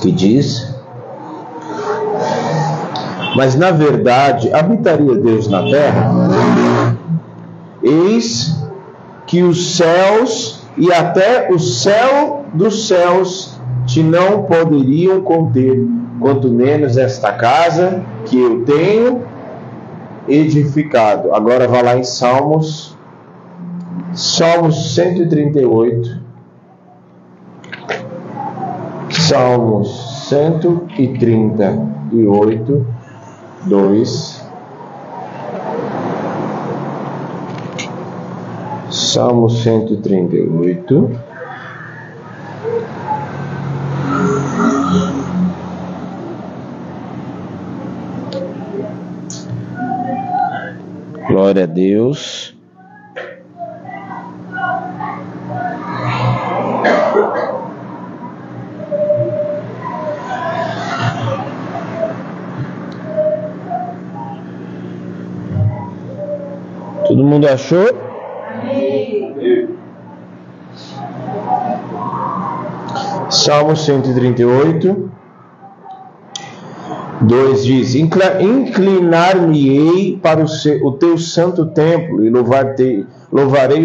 que diz: Mas na verdade habitaria Deus na terra? Eis que os céus e até o céu dos céus te não poderiam conter, quanto menos esta casa que eu tenho edificado. Agora vá lá em Salmos, Salmos 138. Salmos 138, 2. Salmo 138. Glória a Deus. Mundo achou? Salmo 138, 2 diz: Inclinar-me-ei para o, teu santo templo e louvarei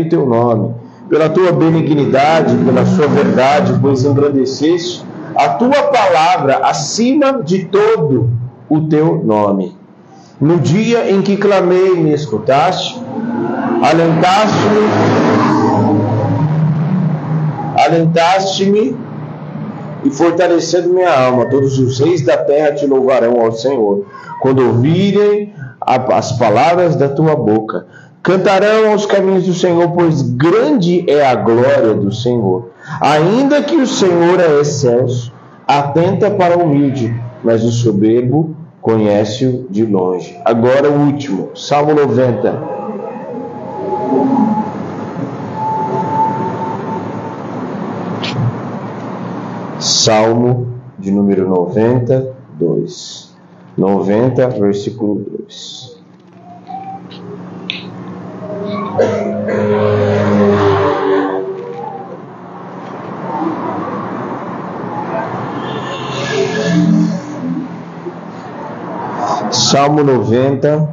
o teu nome, pela tua benignidade, pela sua verdade, pois engrandeceste a tua palavra acima de todo o teu nome. No dia em que clamei, me escutaste, alentaste-me, alentaste-me e fortalecendo minha alma. Todos os reis da terra te louvarão ao Senhor, quando ouvirem as palavras da tua boca. Cantarão aos caminhos do Senhor, pois grande é a glória do Senhor. Ainda que o Senhor é excelso, atenta para o humilde, mas o soberbo conhece-o de longe. Agora o último, Salmo 90. Salmo de número 92. 90, versículo 2. Salmo 90,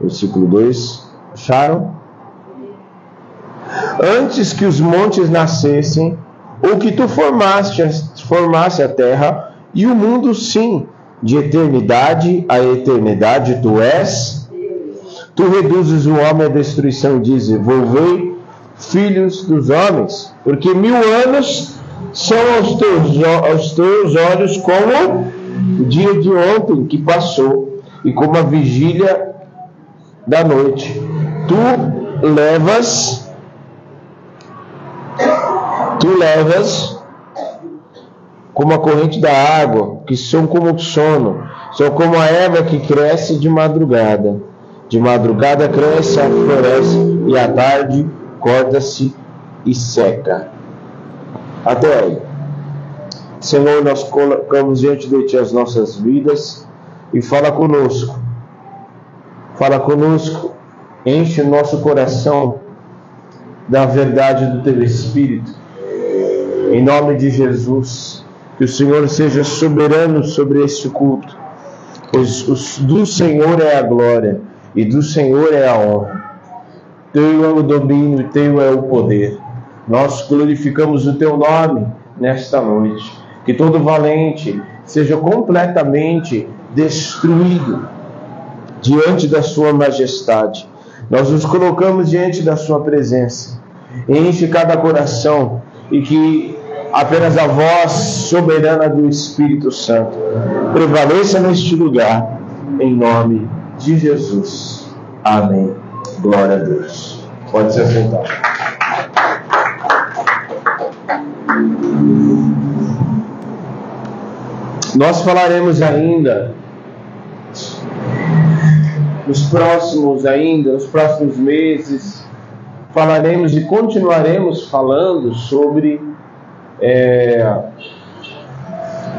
versículo 2. Acharam? Antes que os montes nascessem, ou que tu formaste, formasse a terra e o mundo, sim, de eternidade a eternidade tu és. Tu reduzes o homem à destruição dizes: Volvei, filhos dos homens, porque mil anos são aos teus, aos teus olhos como o dia de ontem que passou e como a vigília da noite. Tu levas Tu levas como a corrente da água, que são como o sono, são como a erva que cresce de madrugada. De madrugada cresce, floresce, e à tarde corta-se e seca. Até aí. Senhor, nós colocamos diante de Ti as nossas vidas e fala conosco. Fala conosco, enche o nosso coração da verdade do Teu Espírito em nome de Jesus, que o Senhor seja soberano sobre este culto, pois do Senhor é a glória e do Senhor é a honra. Teu é o domínio, teu é o poder. Nós glorificamos o teu nome nesta noite. Que todo valente seja completamente destruído diante da sua majestade. Nós nos colocamos diante da sua presença. Enche cada coração e que apenas a voz soberana do Espírito Santo prevaleça neste lugar, em nome de Jesus. Amém. Glória a Deus. Pode se assentar. Nós falaremos ainda nos próximos ainda, nos próximos meses, falaremos e continuaremos falando sobre é,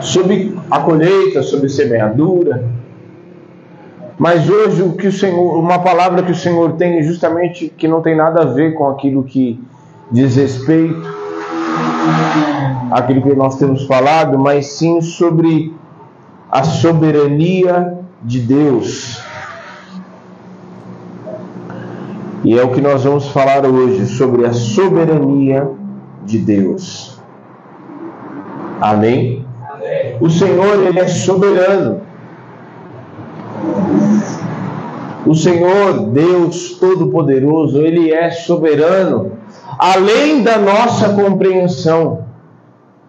sobre a colheita, sobre semeadura. Mas hoje o que o Senhor, uma palavra que o Senhor tem justamente que não tem nada a ver com aquilo que diz respeito aquilo que nós temos falado, mas sim sobre a soberania de Deus. E é o que nós vamos falar hoje sobre a soberania de Deus. Amém? O Senhor, Ele é soberano. O Senhor, Deus Todo-Poderoso, Ele é soberano, além da nossa compreensão.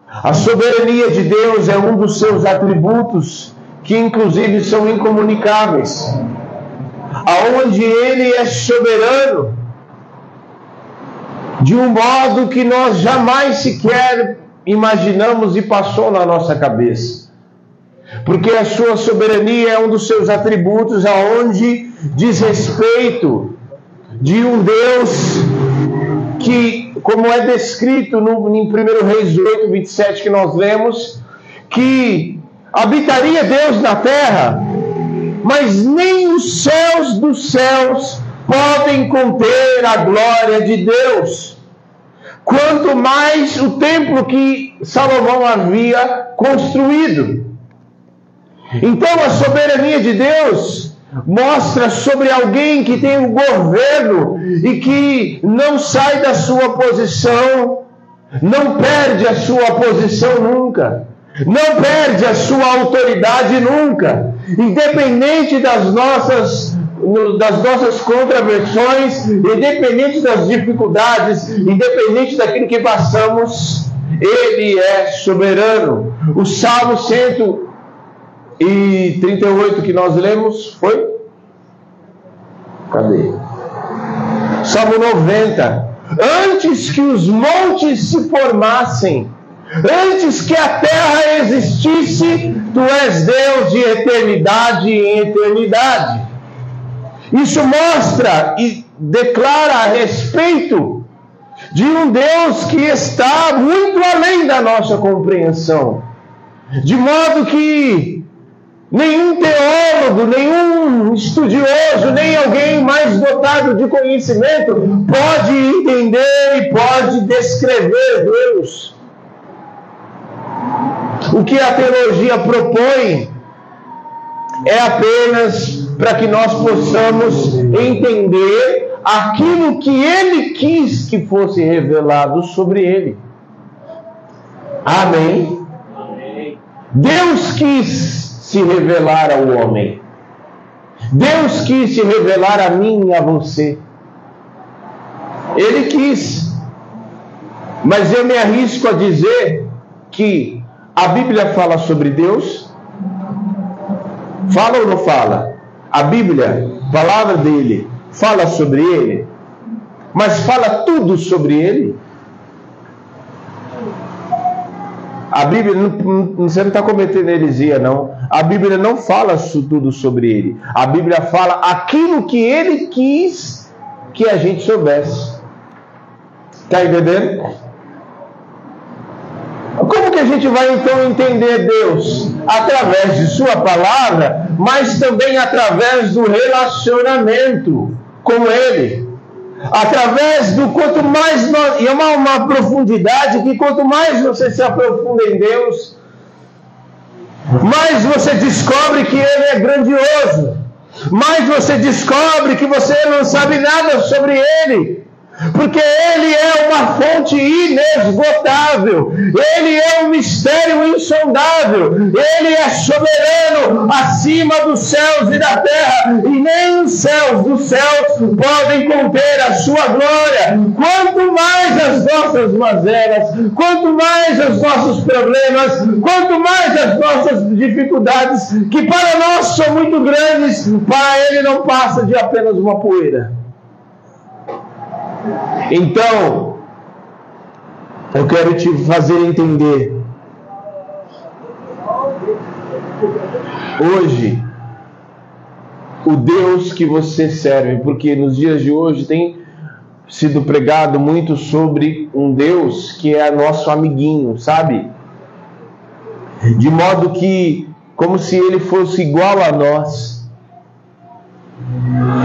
A soberania de Deus é um dos seus atributos que, inclusive, são incomunicáveis. Aonde Ele é soberano, de um modo que nós jamais sequer imaginamos e passou na nossa cabeça. Porque a sua soberania é um dos seus atributos aonde diz respeito de um Deus que, como é descrito no, em 1 Reis 8, 27 que nós lemos, que habitaria Deus na terra, mas nem os céus dos céus podem conter a glória de Deus. Quanto mais o templo que Salomão havia construído. Então a soberania de Deus mostra sobre alguém que tem o um governo e que não sai da sua posição, não perde a sua posição nunca, não perde a sua autoridade nunca, independente das nossas das nossas contraversões, independente das dificuldades, independente daquilo que passamos, Ele é soberano. O Salmo 138 que nós lemos foi? Cadê? Salmo 90. Antes que os montes se formassem, antes que a terra existisse, tu és Deus de eternidade em eternidade. Isso mostra e declara a respeito de um Deus que está muito além da nossa compreensão. De modo que nenhum teólogo, nenhum estudioso, nem alguém mais dotado de conhecimento pode entender e pode descrever Deus. O que a teologia propõe é apenas para que nós possamos entender aquilo que ele quis que fosse revelado sobre ele. Amém? Deus quis se revelar ao homem. Deus quis se revelar a mim e a você. Ele quis. Mas eu me arrisco a dizer que a Bíblia fala sobre Deus, Fala ou não fala? A Bíblia, palavra dele, fala sobre ele, mas fala tudo sobre ele. A Bíblia, você não está cometendo heresia, não. A Bíblia não fala tudo sobre ele. A Bíblia fala aquilo que ele quis que a gente soubesse. Está entendendo? Como que a gente vai então entender Deus? Através de Sua palavra, mas também através do relacionamento com Ele. Através do quanto mais nós. E é uma, uma profundidade que quanto mais você se aprofunda em Deus, mais você descobre que Ele é grandioso. Mais você descobre que você não sabe nada sobre Ele porque Ele é uma fonte inesgotável, Ele é um mistério insondável, Ele é soberano acima dos céus e da terra, e nem os céus dos céus podem conter a sua glória. Quanto mais as nossas mazelas, quanto mais os nossos problemas, quanto mais as nossas dificuldades, que para nós são muito grandes, para Ele não passa de apenas uma poeira. Então, eu quero te fazer entender. Hoje, o Deus que você serve, porque nos dias de hoje tem sido pregado muito sobre um Deus que é nosso amiguinho, sabe? De modo que, como se ele fosse igual a nós.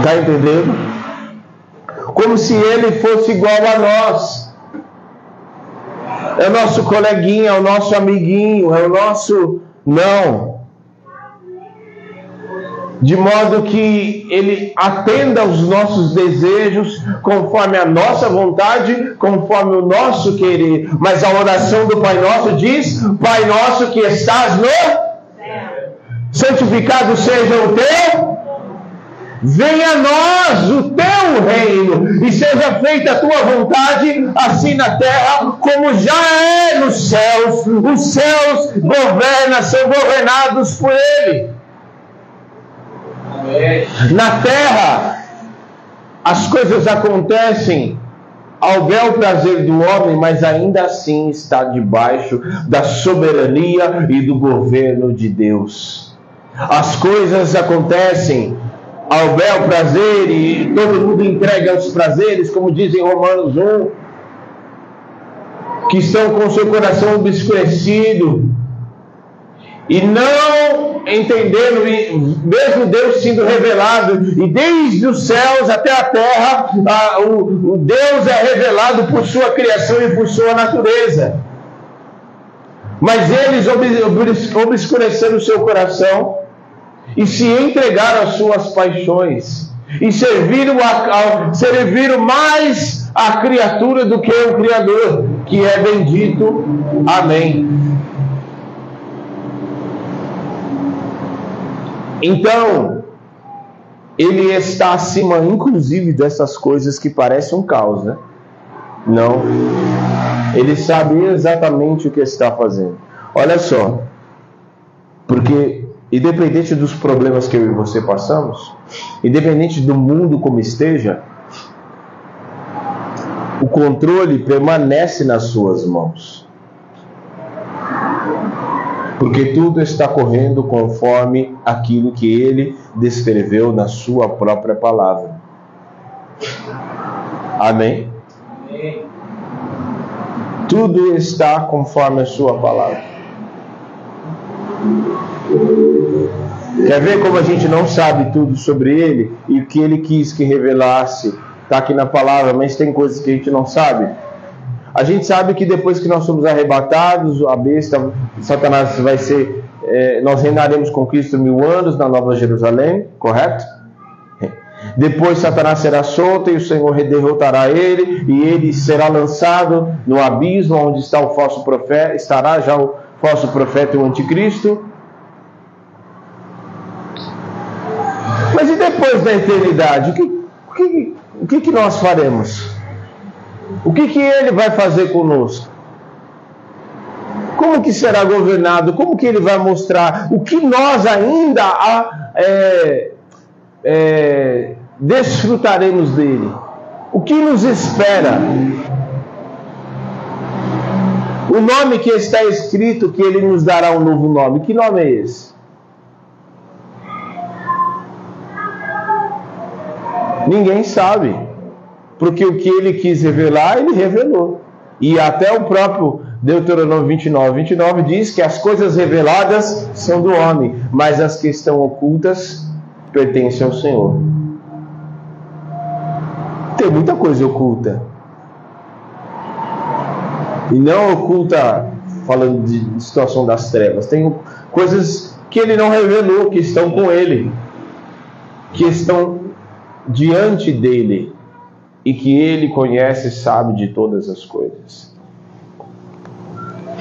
Tá entendendo? Como se ele fosse igual a nós. é o nosso coleguinha, é o nosso amiguinho, é o nosso. Não. De modo que ele atenda aos nossos desejos, conforme a nossa vontade, conforme o nosso querer. Mas a oração do Pai Nosso diz: Pai Nosso que estás no santificado seja o teu Venha a nós o teu reino e seja feita a tua vontade, assim na terra como já é nos céus. Os céus governam, são governados por Ele. Na terra, as coisas acontecem ao bel prazer do homem, mas ainda assim está debaixo da soberania e do governo de Deus. As coisas acontecem ao bel prazer e todo mundo entrega aos prazeres, como dizem Romanos 1, que estão com seu coração obscurecido e não entendendo, mesmo Deus sendo revelado, e desde os céus até a terra, a, o, o Deus é revelado por sua criação e por sua natureza. Mas eles obscureceram o seu coração e se entregaram às suas paixões e serviram, a, a, serviram mais a criatura do que o Criador, que é bendito. Amém. Então, ele está acima, inclusive, dessas coisas que parecem um caos, né? Não. Ele sabe exatamente o que está fazendo. Olha só. Porque independente dos problemas que eu e você passamos, independente do mundo como esteja, o controle permanece nas suas mãos. Porque tudo está correndo conforme aquilo que ele descreveu na sua própria palavra. Amém? Tudo está conforme a sua palavra. Quer ver como a gente não sabe tudo sobre ele e o que ele quis que revelasse? Está aqui na palavra, mas tem coisas que a gente não sabe. A gente sabe que depois que nós somos arrebatados, a besta, Satanás vai ser. É, nós reinaremos com Cristo mil anos na Nova Jerusalém, correto? Depois Satanás será solto e o Senhor derrotará ele, e ele será lançado no abismo onde está o falso profeta, estará já o falso profeta e o anticristo. Mas e depois da eternidade? O que, o que, o que, que nós faremos? O que, que ele vai fazer conosco? Como que será governado? Como que ele vai mostrar? O que nós ainda é, é, desfrutaremos dele? O que nos espera? O nome que está escrito que ele nos dará um novo nome. Que nome é esse? Ninguém sabe. Porque o que ele quis revelar, ele revelou. E até o próprio Deuteronômio 29, 29 diz que as coisas reveladas são do homem, mas as que estão ocultas pertencem ao Senhor. Tem muita coisa oculta. E não oculta, falando de situação das trevas, tem coisas que ele não revelou, que estão com ele, que estão diante dele e que ele conhece e sabe de todas as coisas.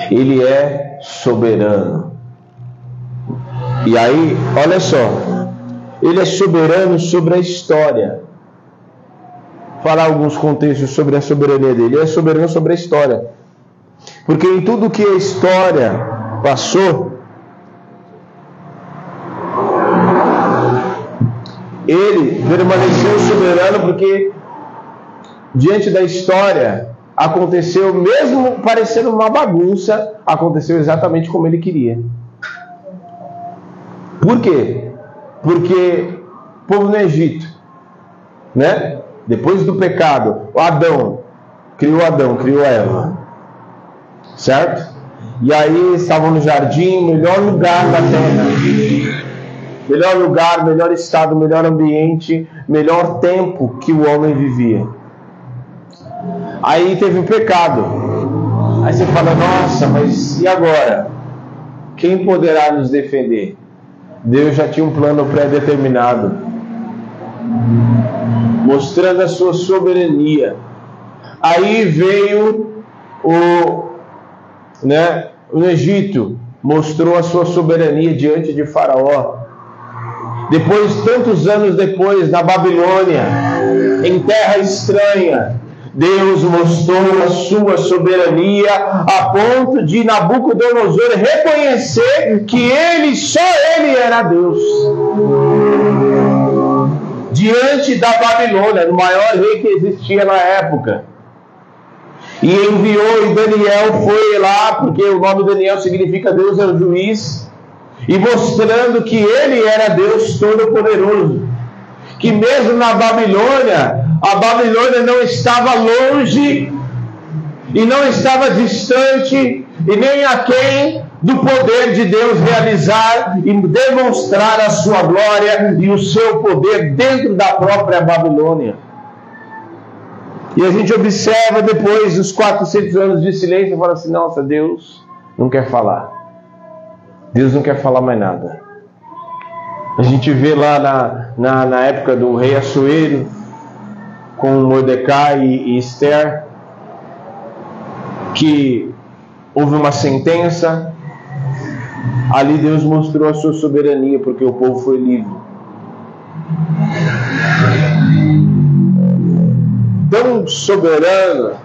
Ele é soberano. E aí, olha só, ele é soberano sobre a história. Falar alguns contextos sobre a soberania dele. Ele é soberano sobre a história. Porque em tudo que a história passou, ele permaneceu soberano porque diante da história aconteceu, mesmo parecendo uma bagunça, aconteceu exatamente como ele queria. Por quê? Porque o povo no Egito, né? Depois do pecado, Adão criou Adão, criou Eva, certo? E aí estavam no jardim, melhor lugar da terra melhor lugar, melhor estado, melhor ambiente, melhor tempo que o homem vivia. Aí teve o pecado. Aí você fala, nossa, mas e agora? Quem poderá nos defender? Deus já tinha um plano pré-determinado, mostrando a sua soberania. Aí veio o, né, o Egito, mostrou a sua soberania diante de Faraó. Depois, tantos anos depois, na Babilônia, em terra estranha, Deus mostrou a sua soberania a ponto de Nabucodonosor reconhecer que ele, só ele era Deus. Diante da Babilônia, o maior rei que existia na época. E enviou, e Daniel foi lá, porque o nome Daniel significa Deus é o juiz, e mostrando que ele era Deus Todo-Poderoso. Que mesmo na Babilônia, a Babilônia não estava longe e não estava distante e nem aquém do poder de Deus realizar e demonstrar a sua glória e o seu poder dentro da própria Babilônia. E a gente observa depois dos 400 anos de silêncio e fala assim: nossa, Deus não quer falar. Deus não quer falar mais nada. A gente vê lá na, na, na época do rei Assuero, com Mordecai e Esther, que houve uma sentença, ali Deus mostrou a sua soberania, porque o povo foi livre. Tão soberano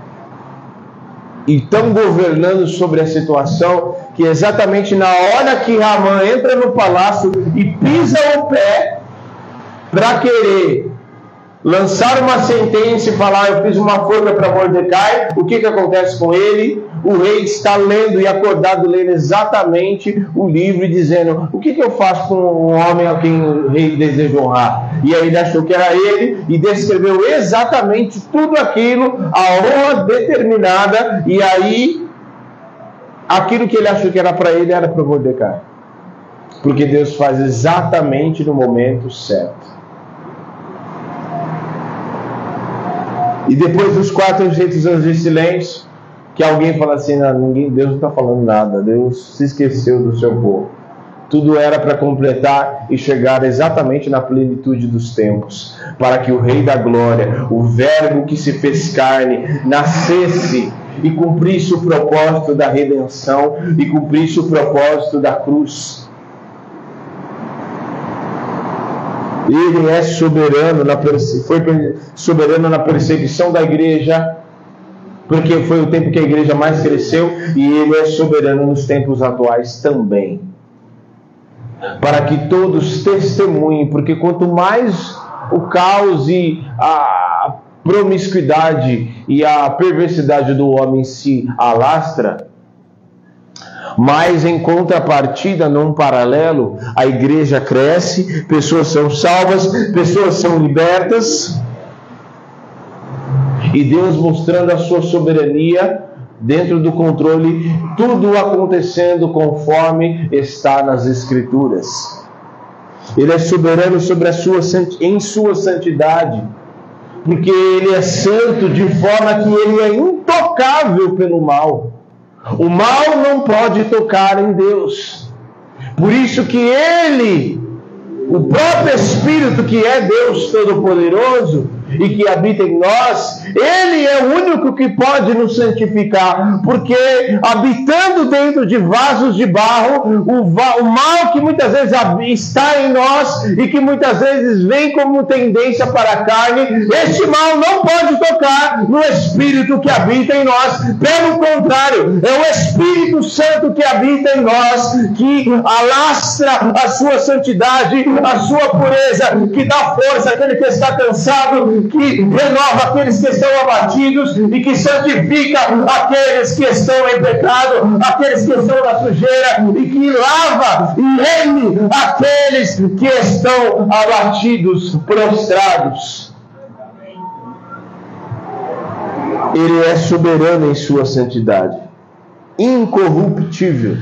e tão governando sobre a situação que exatamente na hora que Ramã entra no palácio e pisa o pé para querer lançar uma sentença e falar: Eu fiz uma forca para Mordecai. O que, que acontece com ele? O rei está lendo e acordado, lendo exatamente o livro dizendo: O que, que eu faço com um homem a quem o rei deseja honrar? E aí ele achou que era ele e descreveu exatamente tudo aquilo, a honra determinada, e aí aquilo que ele achou que era para ele era para Mordecai. Porque Deus faz exatamente no momento certo. E depois dos 400 anos de silêncio, que alguém fala assim: não, ninguém, Deus não está falando nada, Deus se esqueceu do seu povo. Tudo era para completar e chegar exatamente na plenitude dos tempos, para que o Rei da Glória, o Verbo que se fez carne, nascesse e cumprisse o propósito da redenção e cumprisse o propósito da cruz. Ele é soberano na, foi soberano na perseguição da igreja, porque foi o tempo que a igreja mais cresceu, e ele é soberano nos tempos atuais também. Para que todos testemunhem, porque quanto mais o caos e a promiscuidade e a perversidade do homem se alastra, mas em contrapartida, num paralelo, a igreja cresce, pessoas são salvas, pessoas são libertas. E Deus mostrando a sua soberania dentro do controle, tudo acontecendo conforme está nas Escrituras. Ele é soberano sobre a sua, em sua santidade, porque ele é santo de forma que ele é intocável pelo mal. O mal não pode tocar em Deus. Por isso que ele, o próprio Espírito que é Deus Todo-Poderoso, e que habita em nós, Ele é o único que pode nos santificar, porque habitando dentro de vasos de barro, o, o mal que muitas vezes está em nós e que muitas vezes vem como tendência para a carne, este mal não pode tocar no Espírito que habita em nós, pelo contrário, é o Espírito Santo que habita em nós, que alastra a sua santidade, a sua pureza, que dá força àquele que está cansado, que renova aqueles que estão abatidos e que santifica aqueles que estão em pecado, aqueles que estão na sujeira e que lava e reme aqueles que estão abatidos, prostrados. Ele é soberano em sua santidade, incorruptível.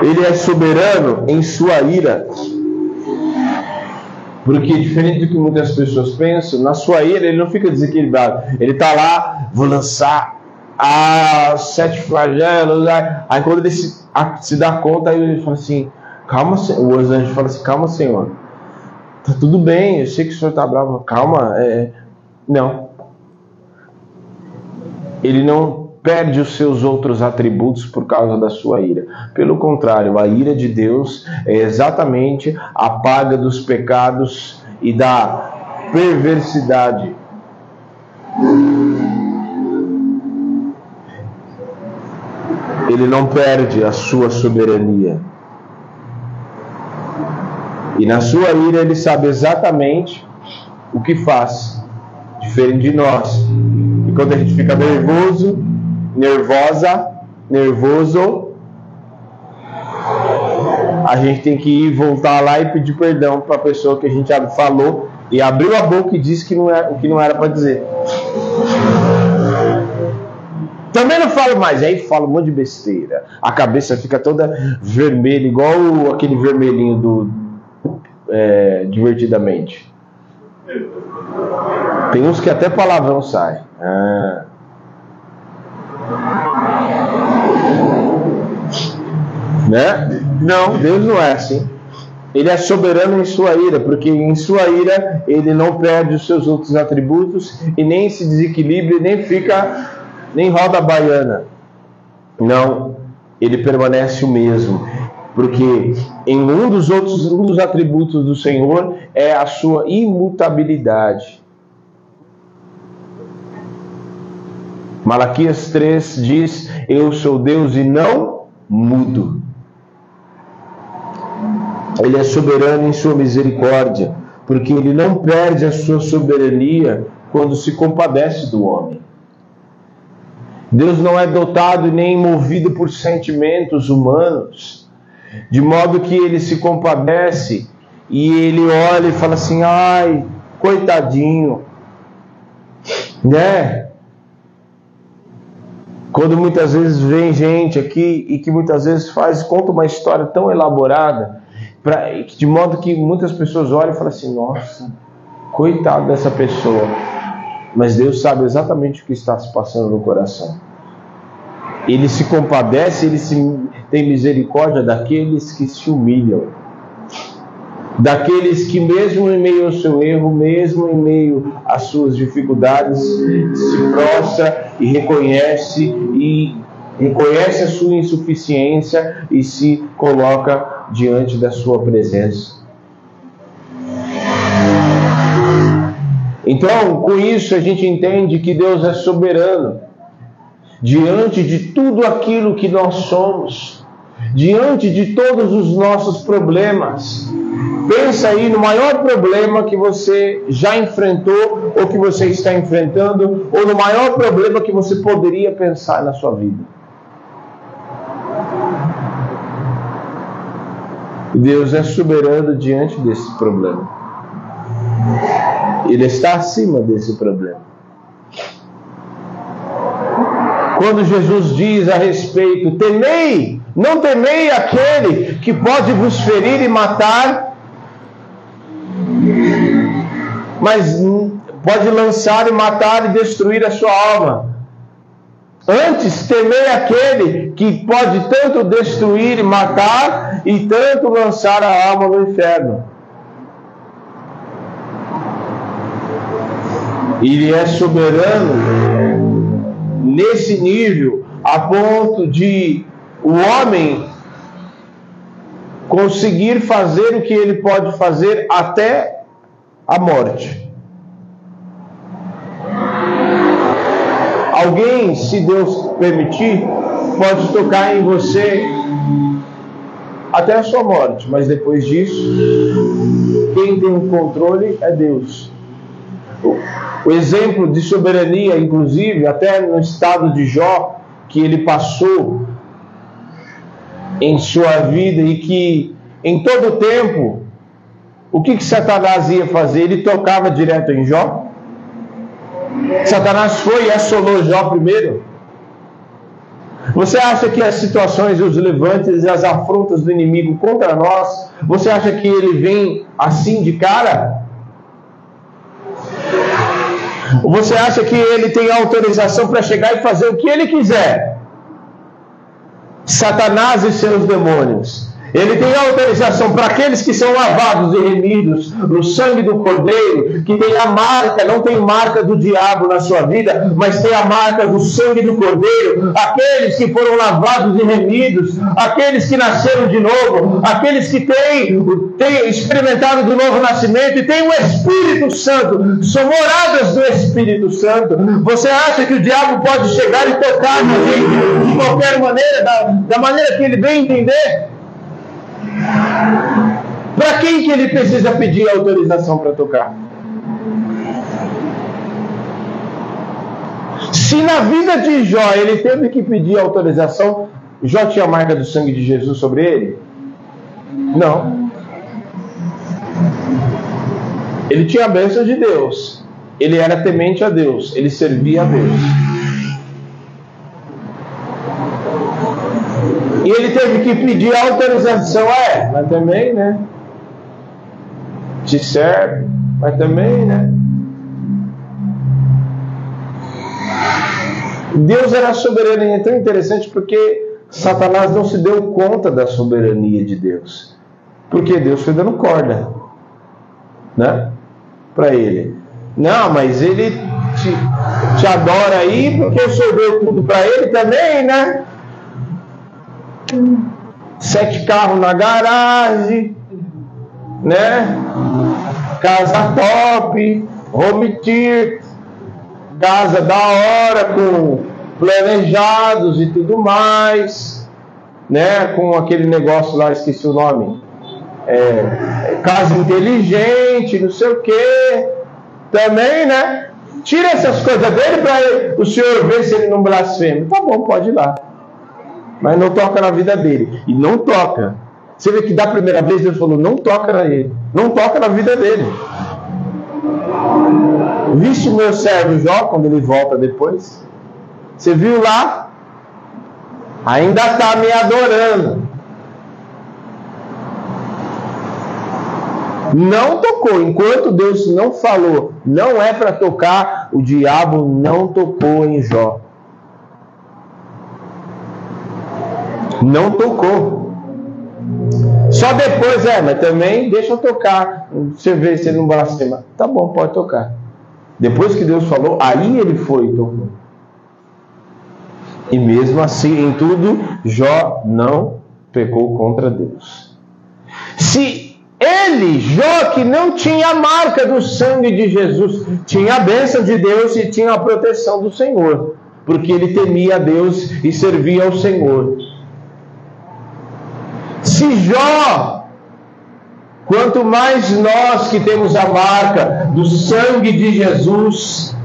Ele é soberano em sua ira Porque diferente do que muitas pessoas pensam, na sua ira ele não fica desequilibrado. Ele está lá, vou lançar as sete flagelos. Aí quando ele se, se dá conta, aí ele fala assim: calma, o anjo fala assim: calma, Senhor. Tá tudo bem, eu sei que o senhor está bravo. Calma, é, não. Ele não perde os seus outros atributos por causa da sua ira. Pelo contrário, a ira de Deus é exatamente a paga dos pecados e da perversidade. Ele não perde a sua soberania. E na sua ira ele sabe exatamente o que faz, diferente de nós. E quando a gente fica nervoso, nervosa, nervoso, a gente tem que ir voltar lá e pedir perdão para a pessoa que a gente falou e abriu a boca e disse que não era, o que não era para dizer. Também não falo mais, aí falo um monte de besteira. A cabeça fica toda vermelha, igual aquele vermelhinho do é, Divertidamente. Tem uns que até palavrão sai. Ah. Né? Não, Deus não é assim. Ele é soberano em sua ira, porque em sua ira ele não perde os seus outros atributos e nem se desequilibra, nem fica, nem roda a baiana. Não, ele permanece o mesmo, porque em um dos outros um dos atributos do Senhor é a sua imutabilidade. Malaquias 3 diz: Eu sou Deus e não mudo. Ele é soberano em sua misericórdia, porque ele não perde a sua soberania quando se compadece do homem. Deus não é dotado nem movido por sentimentos humanos, de modo que ele se compadece e ele olha e fala assim: ai, coitadinho, né? Quando muitas vezes vem gente aqui e que muitas vezes faz, conta uma história tão elaborada, pra, de modo que muitas pessoas olham e falam assim: nossa, coitado dessa pessoa. Mas Deus sabe exatamente o que está se passando no coração. Ele se compadece, ele se, tem misericórdia daqueles que se humilham daqueles que, mesmo em meio ao seu erro, mesmo em meio às suas dificuldades, se prostra e reconhece e reconhece a sua insuficiência e se coloca diante da sua presença. Então, com isso a gente entende que Deus é soberano diante de tudo aquilo que nós somos, diante de todos os nossos problemas. Pensa aí no maior problema que você já enfrentou ou que você está enfrentando, ou no maior problema que você poderia pensar na sua vida. Deus é soberano diante desse problema. Ele está acima desse problema. Quando Jesus diz a respeito, temei, não temei aquele que pode vos ferir e matar, mas pode lançar e matar e destruir a sua alma. Antes, temei aquele que pode tanto destruir e matar e tanto lançar a alma no inferno. Ele é soberano nesse nível, a ponto de o homem conseguir fazer o que ele pode fazer até a morte. Alguém, se Deus permitir, pode tocar em você até a sua morte, mas depois disso, quem tem o controle é Deus. O exemplo de soberania, inclusive, até no estado de Jó, que ele passou em sua vida e que em todo o tempo o que, que Satanás ia fazer? Ele tocava direto em Jó? Satanás foi e assolou Jó primeiro? Você acha que as situações, os levantes e as afrontas do inimigo contra nós, você acha que ele vem assim de cara? Você acha que ele tem autorização para chegar e fazer o que ele quiser? Satanás e seus demônios ele tem autorização para aqueles que são lavados e remidos no sangue do Cordeiro, que tem a marca, não tem marca do diabo na sua vida, mas tem a marca do sangue do Cordeiro. Aqueles que foram lavados e remidos, aqueles que nasceram de novo, aqueles que têm, têm experimentado do novo nascimento e têm o Espírito Santo, são moradas do Espírito Santo. Você acha que o diabo pode chegar e tocar na gente de qualquer maneira, da, da maneira que ele bem entender? Para quem que ele precisa pedir autorização para tocar? Se na vida de Jó ele teve que pedir autorização, Jó tinha a marca do sangue de Jesus sobre ele? Não. Ele tinha a bênção de Deus. Ele era temente a Deus. Ele servia a Deus. E ele teve que pedir autorização, é, mas também, né? Te serve, mas também, né? Deus era soberano e é tão interessante porque Satanás não se deu conta da soberania de Deus. Porque Deus foi dando corda, né? Para ele. Não, mas ele te, te adora aí porque o Senhor deu tudo para ele também, né? Sete carros na garagem, né? Casa top, home theater, casa da hora, com planejados e tudo mais, né? Com aquele negócio lá, esqueci o nome. É, casa inteligente, não sei o que. Também, né? Tira essas coisas dele para o senhor ver se ele não blasfema. Tá bom, pode ir lá mas não toca na vida dele. E não toca. Você vê que da primeira vez Deus falou: não toca na ele, não toca na vida dele. Viste meu servo Jó quando ele volta depois? Você viu lá? Ainda está me adorando. Não tocou. Enquanto Deus não falou, não é para tocar, o diabo não tocou em Jó. Não tocou. Só depois, é, mas também deixa eu tocar. Você vê se ele não blasfema. Tá bom, pode tocar. Depois que Deus falou, aí ele foi e tocou. E mesmo assim, em tudo, Jó não pecou contra Deus. Se ele, Jó, que não tinha a marca do sangue de Jesus, tinha a bênção de Deus e tinha a proteção do Senhor, porque ele temia a Deus e servia ao Senhor. Se Jó, quanto mais nós que temos a marca do sangue de Jesus,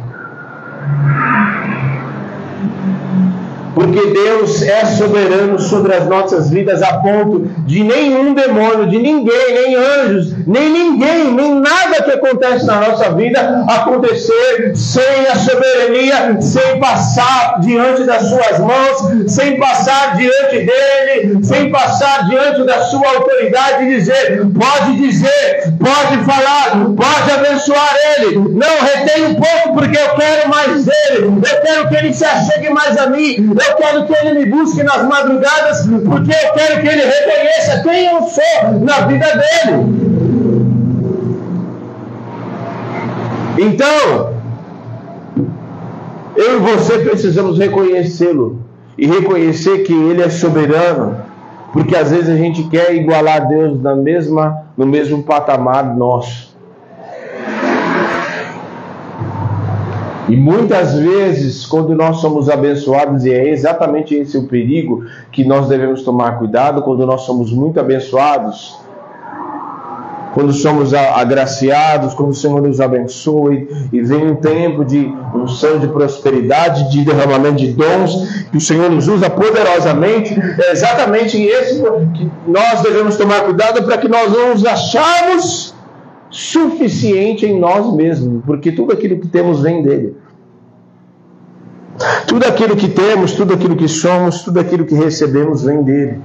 Porque Deus é soberano sobre as nossas vidas a ponto de nenhum demônio, de ninguém, nem anjos, nem ninguém, nem nada que acontece na nossa vida acontecer sem a soberania, sem passar diante das suas mãos, sem passar diante dele, sem passar diante da sua autoridade e dizer, pode dizer, pode falar, pode abençoar ele. Não retém um pouco porque eu quero mais dele. Eu quero que ele se achegue mais a mim. Eu quero que ele me busque nas madrugadas, porque eu quero que ele reconheça quem eu sou na vida dele. Então, eu e você precisamos reconhecê-lo e reconhecer que ele é soberano, porque às vezes a gente quer igualar Deus na mesma, no mesmo patamar nosso. E muitas vezes, quando nós somos abençoados, e é exatamente esse o perigo que nós devemos tomar cuidado, quando nós somos muito abençoados, quando somos agraciados, quando o Senhor nos abençoe e vem um tempo de unção de prosperidade, de derramamento de dons, que o Senhor nos usa poderosamente, é exatamente esse que nós devemos tomar cuidado para que nós não nos achamos suficiente em nós mesmos, porque tudo aquilo que temos vem dele. Tudo aquilo que temos, tudo aquilo que somos, tudo aquilo que recebemos vem dele.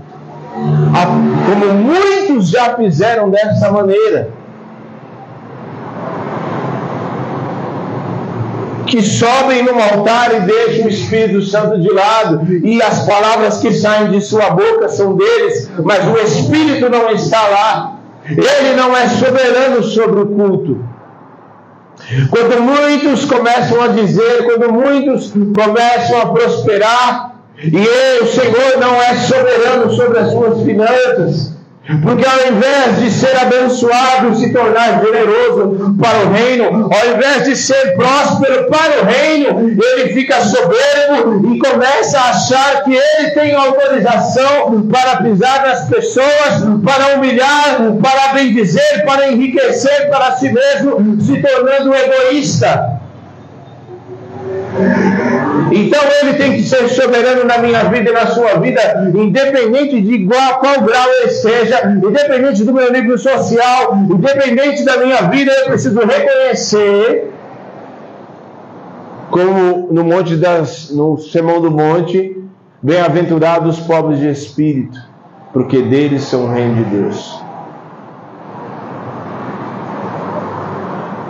Como muitos já fizeram dessa maneira. que sobem no altar e deixam o Espírito Santo de lado, e as palavras que saem de sua boca são deles, mas o Espírito não está lá. Ele não é soberano sobre o culto. Quando muitos começam a dizer, quando muitos começam a prosperar, e o Senhor não é soberano sobre as suas finanças, porque ao invés de ser abençoado se tornar generoso para o reino, ao invés de ser próspero para o reino, ele fica soberbo e começa a achar que ele tem autorização para pisar nas pessoas, para humilhar, para bendizer, para enriquecer para si mesmo, se tornando egoísta. Então ele tem que ser soberano na minha vida e na sua vida, independente de qual grau ele seja, independente do meu nível social, independente da minha vida, eu preciso reconhecer, como no monte das, no sermão do monte, bem-aventurados os pobres de espírito, porque deles são o reino de Deus.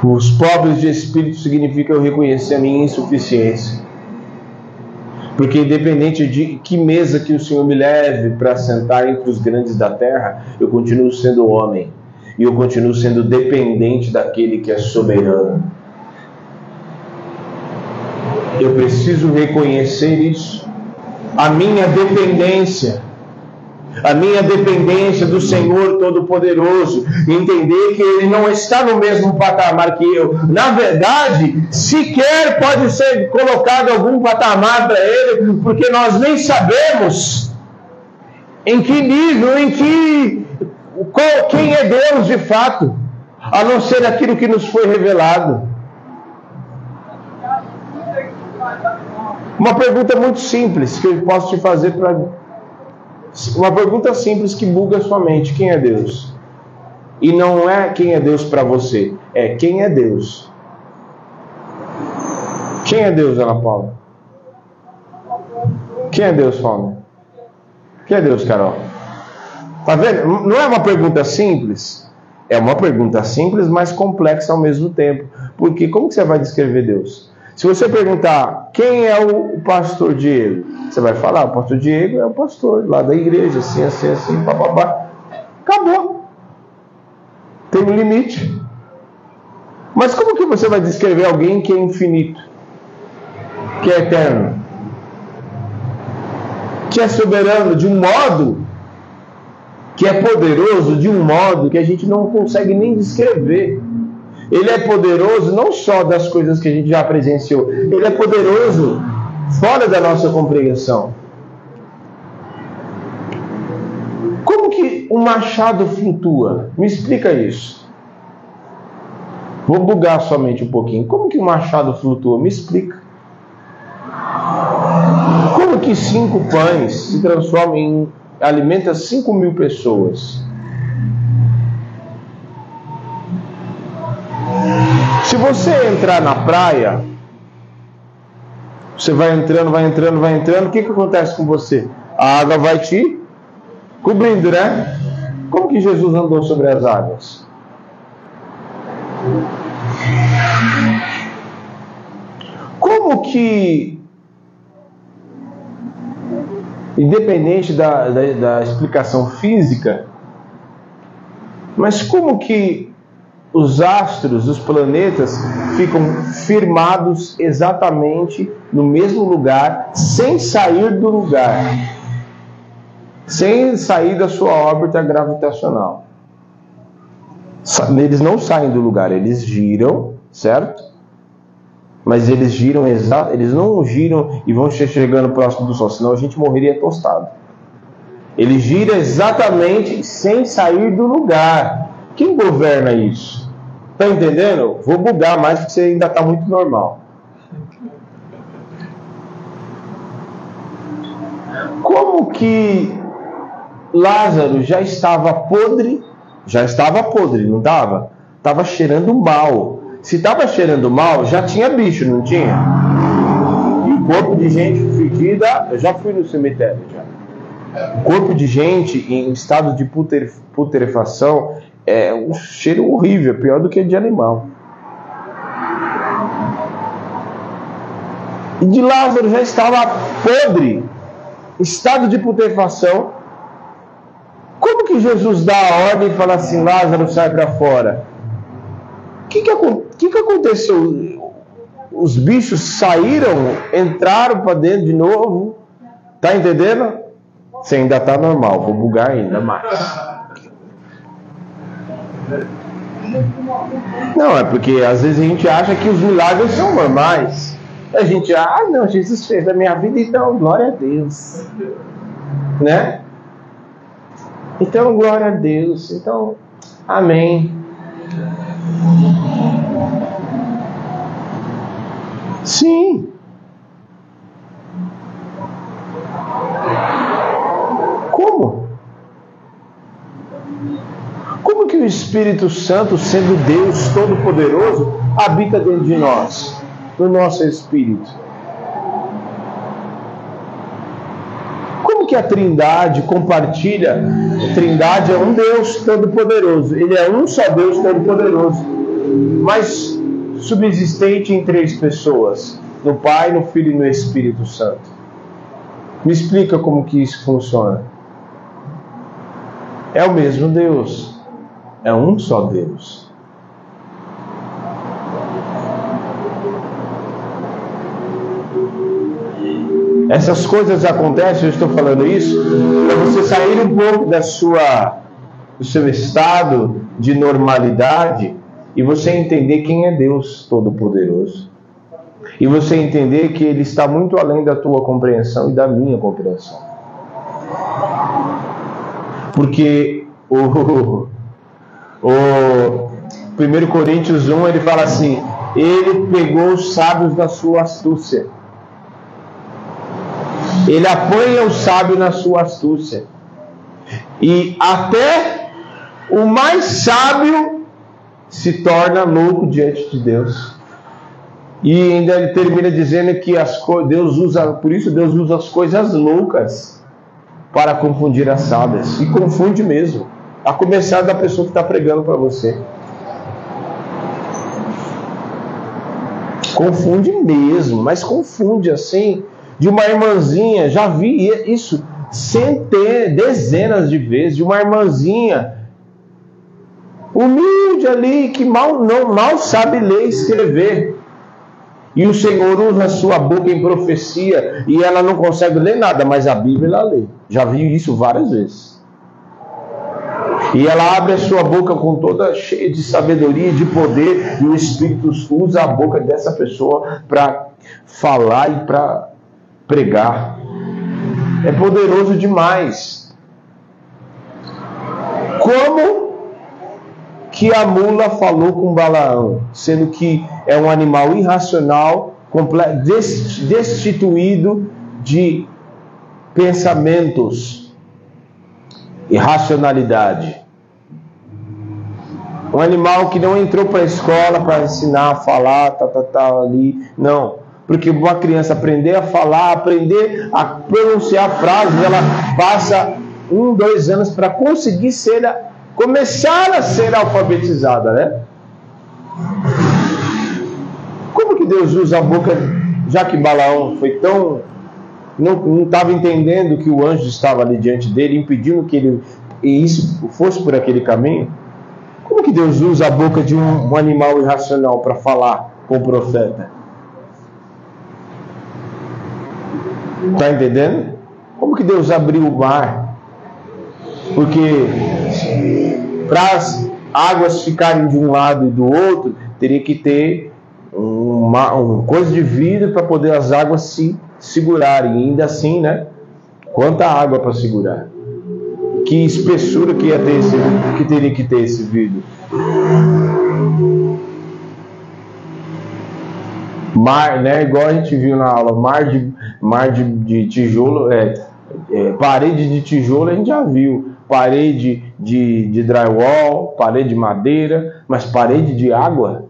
Os pobres de espírito significa eu reconhecer a minha insuficiência. Porque independente de que mesa que o Senhor me leve para sentar entre os grandes da terra, eu continuo sendo homem. E eu continuo sendo dependente daquele que é soberano. Eu preciso reconhecer isso. A minha dependência a minha dependência do Senhor Todo-Poderoso, entender que Ele não está no mesmo patamar que eu. Na verdade, sequer pode ser colocado algum patamar para Ele, porque nós nem sabemos em que nível, em que quem é Deus de fato, a não ser aquilo que nos foi revelado. Uma pergunta muito simples que eu posso te fazer para uma pergunta simples que buga sua mente: quem é Deus? E não é quem é Deus para você, é quem é Deus. Quem é Deus, Ana Paula? Quem é Deus, Fome? Quem é Deus, Carol? Tá vendo? Não é uma pergunta simples. É uma pergunta simples, mas complexa ao mesmo tempo. Porque como que você vai descrever Deus? Se você perguntar quem é o pastor Diego, você vai falar, o pastor Diego é o pastor lá da igreja, assim, assim, assim, papapá. Acabou. Tem um limite. Mas como que você vai descrever alguém que é infinito, que é eterno, que é soberano de um modo, que é poderoso de um modo que a gente não consegue nem descrever? Ele é poderoso não só das coisas que a gente já presenciou, ele é poderoso fora da nossa compreensão. Como que um machado flutua? Me explica isso. Vou bugar somente um pouquinho. Como que um machado flutua? Me explica. Como que cinco pães se transformam em alimenta cinco mil pessoas? Se você entrar na praia, você vai entrando, vai entrando, vai entrando, o que, que acontece com você? A água vai te cobrindo, né? Como que Jesus andou sobre as águas? Como que, independente da, da, da explicação física, mas como que os astros, os planetas ficam firmados exatamente no mesmo lugar, sem sair do lugar, sem sair da sua órbita gravitacional. Eles não saem do lugar, eles giram, certo? Mas eles giram exato, eles não giram e vão chegando próximo do Sol, senão a gente morreria tostado. Ele gira exatamente sem sair do lugar. Quem governa isso? Tá entendendo? Vou bugar mais porque você ainda está muito normal. Como que Lázaro já estava podre? Já estava podre, não estava? Estava cheirando mal. Se estava cheirando mal, já tinha bicho, não tinha? corpo de gente fedida, eu já fui no cemitério já. Corpo de gente em estado de putrefação é um cheiro horrível, pior do que de animal. E de Lázaro já estava podre, estado de putrefação. Como que Jesus dá a ordem e fala assim: Lázaro sai para fora? O que, que, que, que aconteceu? Os bichos saíram, entraram para dentro de novo. Tá entendendo? Você ainda tá normal, vou bugar ainda mais. Não, é porque às vezes a gente acha que os milagres são normais. A gente, ah, não, Jesus fez na minha vida, então glória a Deus. Né? Então, glória a Deus. Então, amém. Sim. Como? Como que o Espírito Santo, sendo Deus Todo-Poderoso, habita dentro de nós? no nosso espírito. Como que a Trindade compartilha? A Trindade é um Deus todo-poderoso. Ele é um só Deus todo-poderoso, mas subsistente em três pessoas: no Pai, no Filho e no Espírito Santo. Me explica como que isso funciona. É o mesmo Deus. É um só Deus. Essas coisas acontecem, eu estou falando isso, para você sair um pouco da sua, do seu estado de normalidade e você entender quem é Deus Todo-Poderoso. E você entender que Ele está muito além da tua compreensão e da minha compreensão. Porque o, o 1 Coríntios 1 ele fala assim: Ele pegou os sábios da sua astúcia ele apanha o sábio na sua astúcia. E até o mais sábio se torna louco diante de Deus. E ainda ele termina dizendo que as Deus usa, por isso Deus usa as coisas loucas para confundir as sábias. E confunde mesmo. A começar da pessoa que está pregando para você. Confunde mesmo, mas confunde assim de uma irmãzinha, já vi isso centenas, dezenas de vezes, de uma irmãzinha humilde ali que mal não mal sabe ler e escrever. E o Senhor usa a sua boca em profecia e ela não consegue ler nada, mas a Bíblia ela lê. Já vi isso várias vezes. E ela abre a sua boca com toda cheia de sabedoria e de poder, e o Espírito usa a boca dessa pessoa para falar e para pregar. É poderoso demais. Como que a mula falou com Balaão, sendo que é um animal irracional, destituído de pensamentos e racionalidade. Um animal que não entrou para a escola para ensinar a falar, tá, tá, tá, ali. Não. Porque uma criança aprender a falar, aprender a pronunciar frases, ela passa um, dois anos para conseguir ser, começar a ser alfabetizada, né? Como que Deus usa a boca, já que Balaão foi tão. Não estava entendendo que o anjo estava ali diante dele, impedindo que ele e isso fosse por aquele caminho? Como que Deus usa a boca de um, um animal irracional para falar com o profeta? Está entendendo? Como que Deus abriu o mar? Porque para as águas ficarem de um lado e do outro, teria que ter uma, uma coisa de vidro para poder as águas se segurarem. Ainda assim, né? Quanta água para segurar? Que espessura que ia ter esse, que teria que ter esse vidro? mar, né? Igual a gente viu na aula, mar de, mar de, de tijolo, é, é, parede de tijolo a gente já viu, parede de, de drywall, parede de madeira, mas parede de água.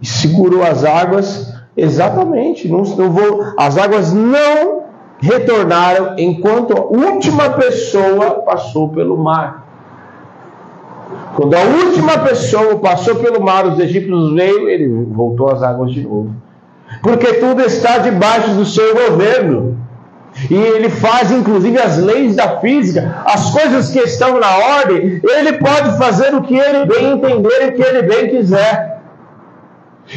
E segurou as águas Exatamente, não, não vou, as águas não retornaram enquanto a última pessoa passou pelo mar. Quando a última pessoa passou pelo mar, os egípcios veio, ele voltou às águas de novo. Porque tudo está debaixo do seu governo. E ele faz inclusive as leis da física, as coisas que estão na ordem, ele pode fazer o que ele bem entender e o que ele bem quiser.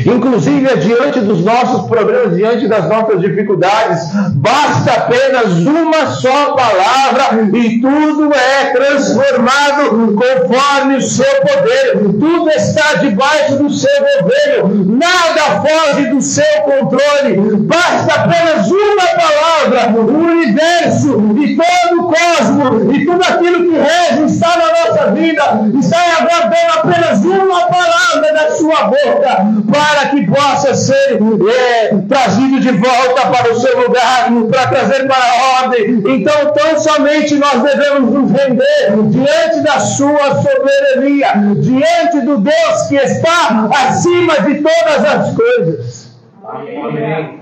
Inclusive, diante dos nossos problemas, diante das nossas dificuldades, basta apenas uma só palavra e tudo é transformado conforme o seu poder. Tudo está debaixo do seu governo, nada foge do seu controle. Basta apenas uma palavra, o universo e todo o cosmos e tudo aquilo que rege está na nossa vida, está aguardando apenas uma palavra da sua boca para que possa ser é, trazido de volta para o seu lugar, para trazer para a ordem. Então, tão somente nós devemos nos render diante da sua soberania, diante do Deus que está acima de todas as coisas. Amém.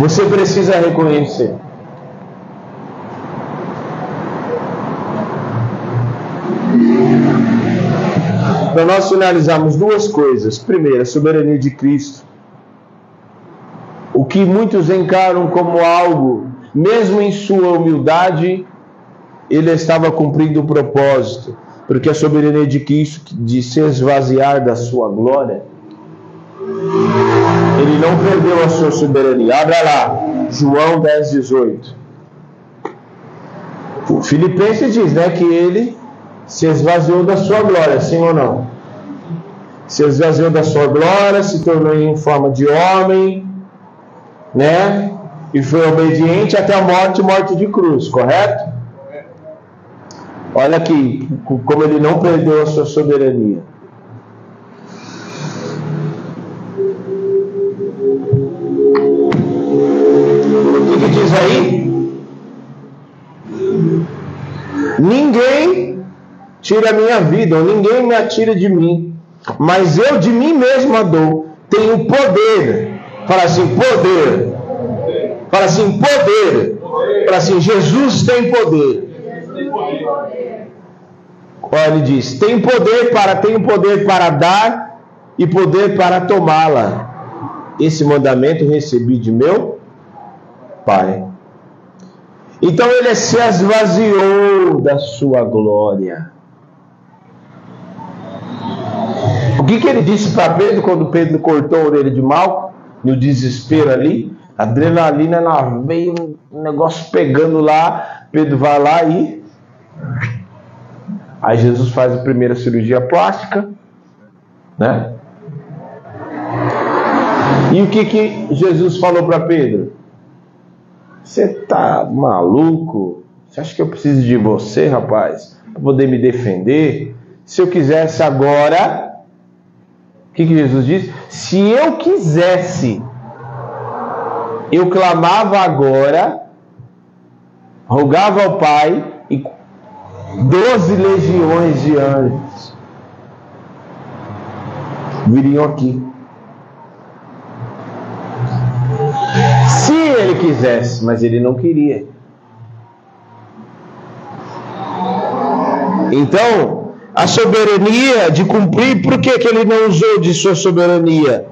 Você precisa reconhecer para nós finalizarmos duas coisas. Primeiro, a soberania de Cristo. O que muitos encaram como algo, mesmo em sua humildade, ele estava cumprindo o propósito, porque a soberania de Cristo, de se esvaziar da sua glória, ele não perdeu a sua soberania. Abra lá, João 10, 18. O Filipenses diz né, que ele se esvaziou da sua glória, sim ou não? Se esvaziou da sua glória, se tornou em forma de homem, né? E foi obediente até a morte morte de cruz, correto? Olha aqui, como ele não perdeu a sua soberania. O que, diz aí? Ninguém tira a minha vida, ou ninguém me atira de mim, mas eu de mim mesmo a dou. Tenho poder. Fala assim, poder. Fala assim, poder. Fala assim, Jesus tem poder. Olha, ele diz: tem poder para, tenho poder para dar e poder para tomá-la. Esse mandamento recebi de meu Pai. Então ele se esvaziou da sua glória. O que, que ele disse para Pedro quando Pedro cortou a orelha de mal? No desespero ali. Adrenalina na veia, um negócio pegando lá. Pedro vai lá e. Aí Jesus faz a primeira cirurgia plástica. Né? E o que, que Jesus falou para Pedro? Você tá maluco? Você acha que eu preciso de você, rapaz, para poder me defender? Se eu quisesse agora, o que, que Jesus disse? Se eu quisesse, eu clamava agora, rogava ao Pai e doze legiões de anjos viriam aqui. Se ele quisesse, mas ele não queria. Então, a soberania de cumprir, por que, que ele não usou de sua soberania?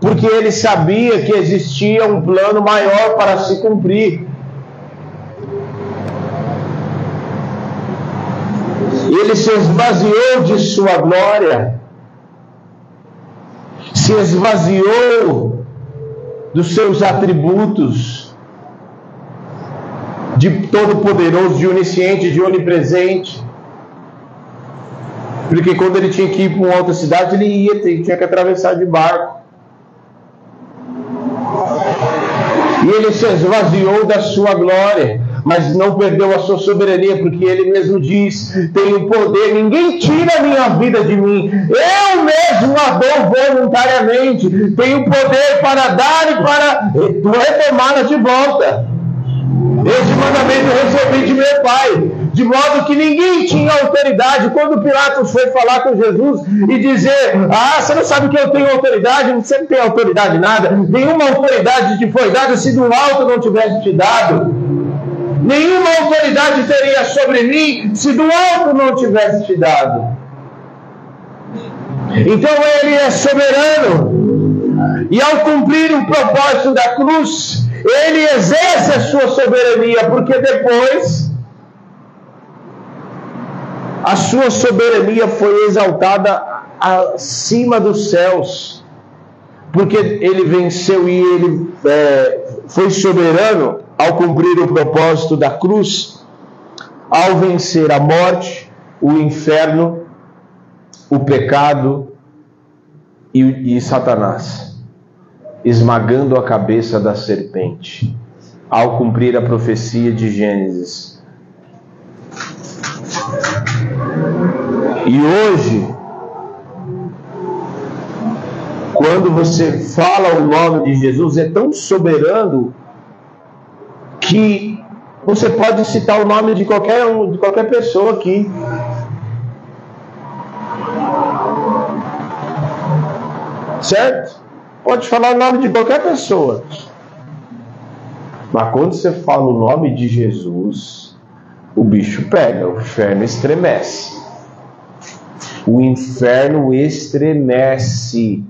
Porque ele sabia que existia um plano maior para se cumprir. Ele se esvaziou de sua glória, se esvaziou dos seus atributos de todo-poderoso, de onisciente, de onipresente porque quando ele tinha que ir para uma outra cidade, ele ia, tinha que atravessar de barco. E ele se esvaziou da sua glória, mas não perdeu a sua soberania, porque ele mesmo diz: Tenho poder, ninguém tira a minha vida de mim, eu mesmo a dou voluntariamente. Tenho poder para dar e para retomá-la de volta. Esse mandamento eu recebi de meu pai. De modo que ninguém tinha autoridade. Quando Pilatos foi falar com Jesus e dizer: Ah, você não sabe que eu tenho autoridade, você não tem autoridade nada, nenhuma autoridade te foi dada se do alto não tivesse te dado. Nenhuma autoridade teria sobre mim se do alto não tivesse te dado. Então ele é soberano. E ao cumprir o propósito da cruz, ele exerce a sua soberania, porque depois a sua soberania foi exaltada acima dos céus, porque ele venceu e ele é, foi soberano ao cumprir o propósito da cruz, ao vencer a morte, o inferno, o pecado e, e Satanás esmagando a cabeça da serpente, ao cumprir a profecia de Gênesis. E hoje, quando você fala o nome de Jesus, é tão soberano que você pode citar o nome de qualquer um, de qualquer pessoa aqui. Certo? Pode falar o nome de qualquer pessoa. Mas quando você fala o nome de Jesus, o bicho pega, o inferno estremece. O inferno estremece.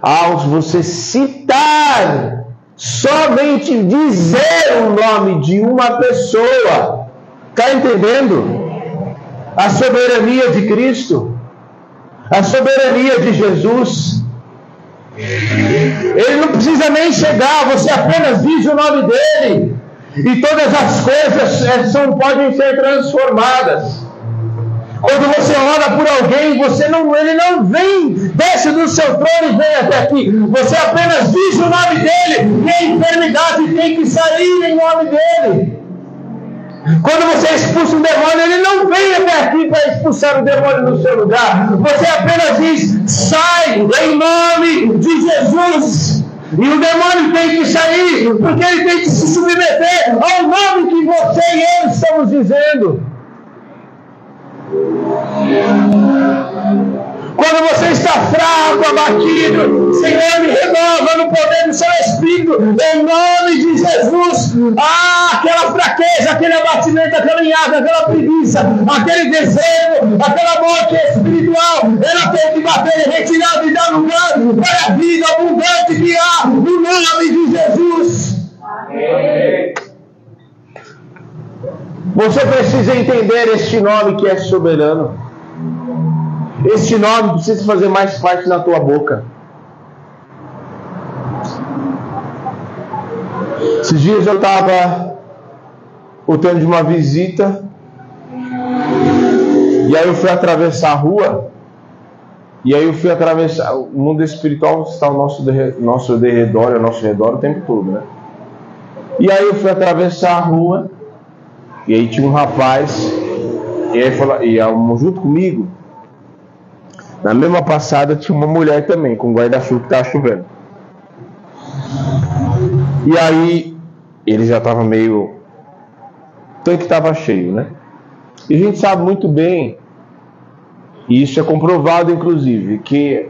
Ao você citar, somente dizer o nome de uma pessoa, está entendendo? A soberania de Cristo, a soberania de Jesus ele não precisa nem chegar, você apenas diz o nome dele. E todas as coisas é, são, podem ser transformadas. Quando você ora por alguém, você não, ele não vem, desce do seu trono e vem até aqui. Você apenas diz o nome dele e a enfermidade tem que sair em nome dele. Quando você expulsa um demônio, ele não vem até aqui para expulsar o demônio no seu lugar. Você apenas diz: sai em nome de Jesus. E o demônio tem que sair, porque ele tem que se submeter ao nome que você e eu estamos dizendo. Quando você está fraco, abatido, Senhor, me renova no poder do seu Espírito, em nome de Jesus. Ah, aquela fraqueza, aquele abatimento, aquela enhaga, aquela preguiça, aquele desejo, aquela morte espiritual, ela tem que bater retirar e dar lugar para a vida abundante que há no nome de Jesus. Amém. Você precisa entender este nome que é soberano. Este nome precisa fazer mais parte na tua boca. Esses dias eu estava voltando de uma visita e aí eu fui atravessar a rua e aí eu fui atravessar o mundo espiritual está ao nosso nosso derredor, ao nosso redor o tempo todo, né? E aí eu fui atravessar a rua e aí tinha um rapaz e aí falou, e junto comigo na mesma passada tinha uma mulher também, com guarda-chuva que estava chovendo. E aí ele já estava meio. O tanque estava cheio, né? E a gente sabe muito bem, e isso é comprovado inclusive, que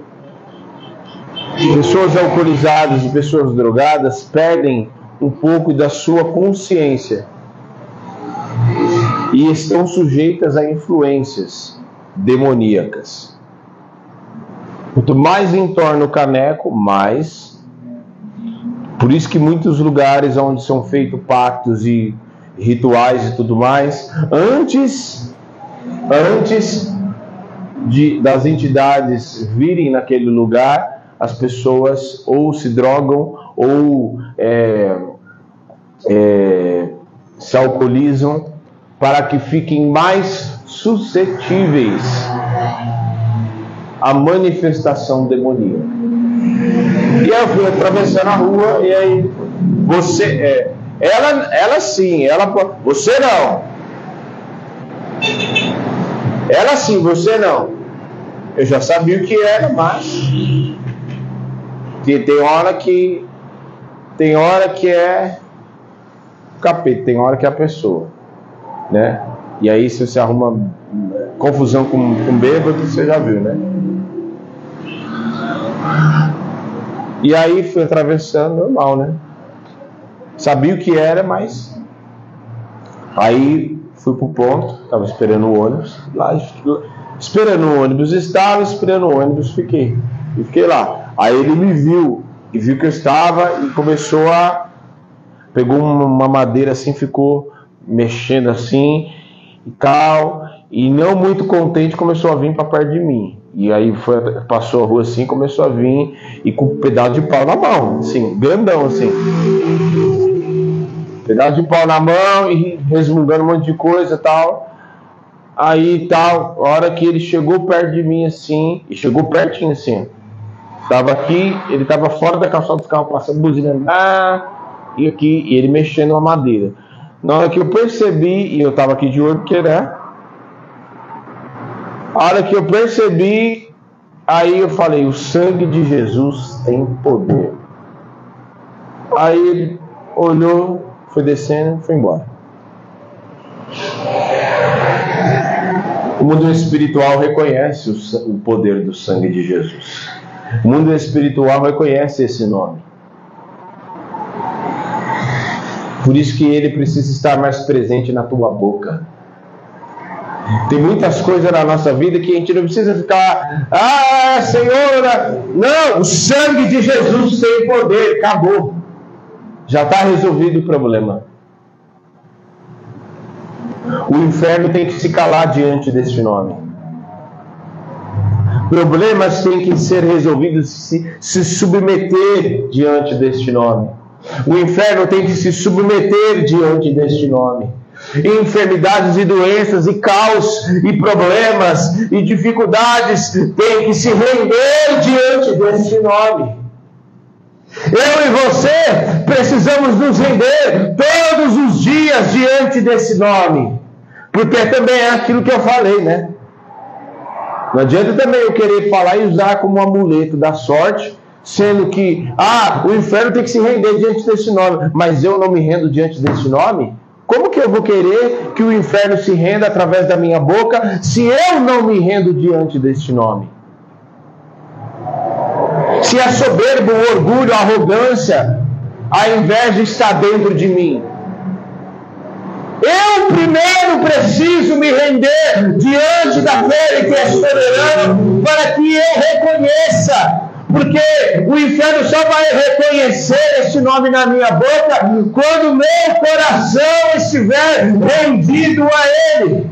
pessoas alcoolizadas e pessoas drogadas perdem um pouco da sua consciência e estão sujeitas a influências demoníacas. Quanto mais entorna o caneco, mais. Por isso que muitos lugares onde são feitos pactos e rituais e tudo mais, antes, antes de, das entidades virem naquele lugar, as pessoas ou se drogam ou é, é, se alcoolizam para que fiquem mais suscetíveis a manifestação demoníaca. E eu fui atravessando a rua e aí você, é, ela, ela sim, ela você não. Ela sim, você não. Eu já sabia o que era, mas tem hora que tem hora que é capeta, tem hora que é a pessoa, né? E aí, se você arruma confusão com, com bêbado, você já viu, né? E aí fui atravessando normal, né? Sabia o que era, mas. Aí fui pro ponto, tava esperando o ônibus. Lá, esperando o ônibus, estava esperando o ônibus, fiquei. E fiquei lá. Aí ele me viu e viu que eu estava e começou a. Pegou uma madeira assim, ficou mexendo assim e tal. E não muito contente, começou a vir para perto de mim. E aí foi, passou a rua assim, começou a vir e com um pedaço de pau na mão, assim, grandão assim. Pedaço de pau na mão e resmungando um monte de coisa tal. Aí tal, a hora que ele chegou perto de mim assim, e chegou pertinho assim, tava aqui, ele tava fora da calçada dos carros passando, buzinando, ah, e aqui, e ele mexendo na madeira. Na hora que eu percebi, e eu tava aqui de olho, porque né? A hora que eu percebi, aí eu falei: o sangue de Jesus tem poder. Aí ele olhou, foi descendo foi embora. O mundo espiritual reconhece o poder do sangue de Jesus. O mundo espiritual reconhece esse nome. Por isso que ele precisa estar mais presente na tua boca. Tem muitas coisas na nossa vida que a gente não precisa ficar, ah, Senhora, não, o sangue de Jesus tem poder, acabou. Já está resolvido o problema. O inferno tem que se calar diante deste nome. Problemas têm que ser resolvidos, se, se submeter diante deste nome. O inferno tem que se submeter diante deste nome enfermidades e doenças e caos e problemas e dificuldades têm que se render diante desse nome. Eu e você precisamos nos render todos os dias diante desse nome, porque também é aquilo que eu falei, né? Não adianta também eu querer falar e usar como um amuleto da sorte, sendo que, ah, o inferno tem que se render diante desse nome, mas eu não me rendo diante desse nome. Como que eu vou querer que o inferno se renda através da minha boca se eu não me rendo diante deste nome? Se a soberba, o orgulho, a arrogância, a inveja está dentro de mim. Eu primeiro preciso me render diante daquele que é soberano para que eu reconheça porque o inferno só vai reconhecer esse nome na minha boca quando meu coração estiver rendido a Ele.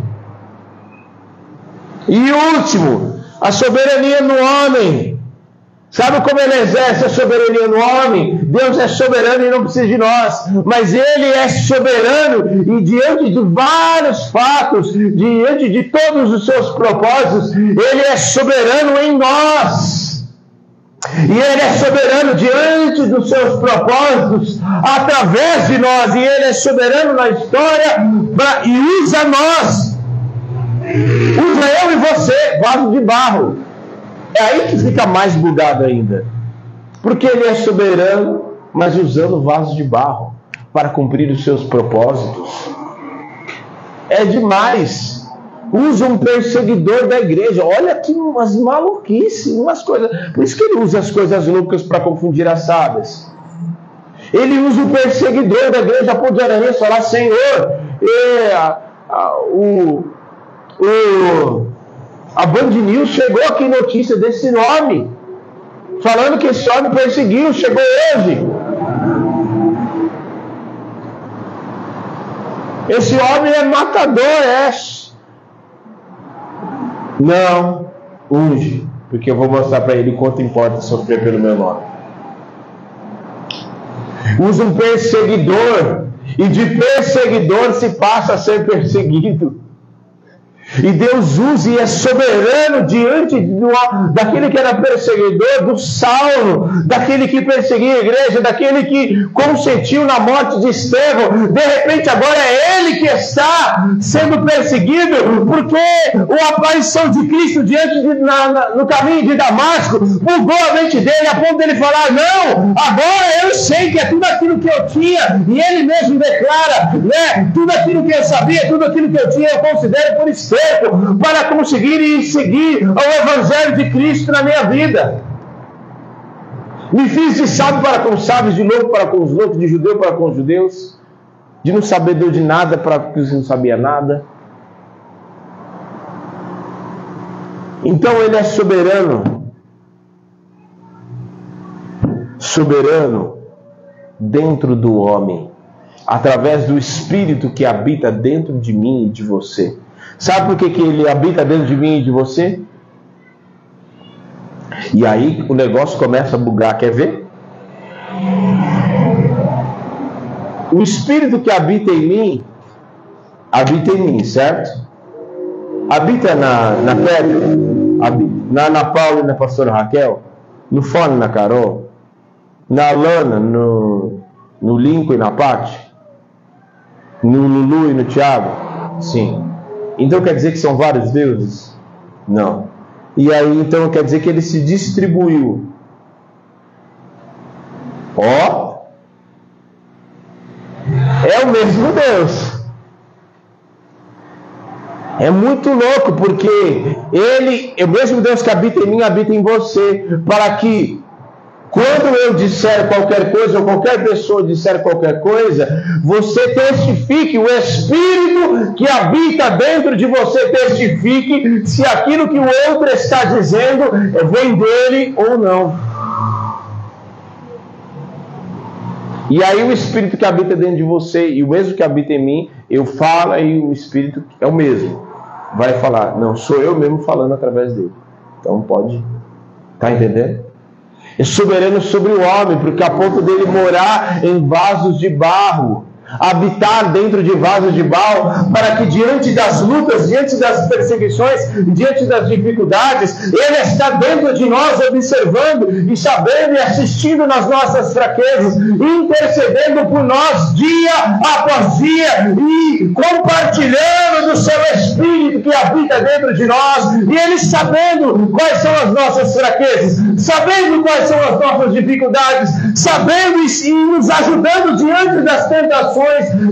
E último, a soberania no homem. Sabe como ele exerce a soberania no homem? Deus é soberano e não precisa de nós, mas ele é soberano e diante de vários fatos, diante de todos os seus propósitos, ele é soberano em nós. E Ele é soberano diante dos seus propósitos, através de nós, e Ele é soberano na história pra, e usa nós. Usa eu e você, vaso de barro. É aí que fica mais bugado ainda. Porque Ele é soberano, mas usando vaso de barro para cumprir os seus propósitos. É demais usa um perseguidor da igreja. Olha que umas maluquices, umas coisas. Por isso que ele usa as coisas loucas para confundir as sábias. Ele usa o perseguidor da igreja de falar, Senhor, e, a, a, o, o, a Band News chegou aqui notícia desse nome, falando que esse homem perseguiu, chegou hoje. Esse homem é matador, é não, unge, porque eu vou mostrar para ele quanto importa sofrer pelo meu nome. Usa um perseguidor, e de perseguidor se passa a ser perseguido. E Deus usa e é soberano diante do, daquele que era perseguidor, do Saulo, daquele que perseguia a igreja, daquele que consentiu na morte de Estevão. De repente, agora é ele que está sendo perseguido, porque a aparição de Cristo diante de, na, na, no caminho de Damasco bugou a mente dele, a ponto dele falar: Não, agora eu sei que é tudo aquilo que eu tinha, e ele mesmo declara: né, Tudo aquilo que eu sabia, tudo aquilo que eu tinha, eu considero por Estevão para conseguir seguir o Evangelho de Cristo na minha vida. Me fiz de sábio para com os sábios, de louco para com os loucos, de judeu para com os judeus, de não saber de nada para que não sabia nada. Então ele é soberano, soberano dentro do homem, através do Espírito que habita dentro de mim e de você. Sabe por que, que ele habita dentro de mim e de você? E aí o negócio começa a bugar, quer ver? O espírito que habita em mim, habita em mim, certo? Habita na, na Pedro, na Ana Paula e na pastora Raquel, no Fone na Carol, na Lana, no, no Lincoln e na Paty, no Lulu e no Tiago? Sim. Então quer dizer que são vários deuses? Não. E aí então quer dizer que ele se distribuiu. Ó. É o mesmo Deus. É muito louco, porque ele, o mesmo Deus que habita em mim, habita em você, para que quando eu disser qualquer coisa, ou qualquer pessoa disser qualquer coisa, você testifique, o Espírito que habita dentro de você testifique se aquilo que o outro está dizendo vem dele ou não. E aí o Espírito que habita dentro de você e o mesmo que habita em mim, eu falo e o Espírito é o mesmo. Vai falar, não, sou eu mesmo falando através dele. Então pode. Tá entendendo? É soberano sobre o homem, porque a ponto dele morar em vasos de barro habitar dentro de vasos de barro, para que diante das lutas, diante das perseguições, diante das dificuldades, Ele está dentro de nós, observando e sabendo e assistindo nas nossas fraquezas, intercedendo por nós dia após dia e compartilhando do seu Espírito que habita dentro de nós, e Ele sabendo quais são as nossas fraquezas, sabendo quais são as nossas dificuldades, sabendo e nos ajudando diante das tentações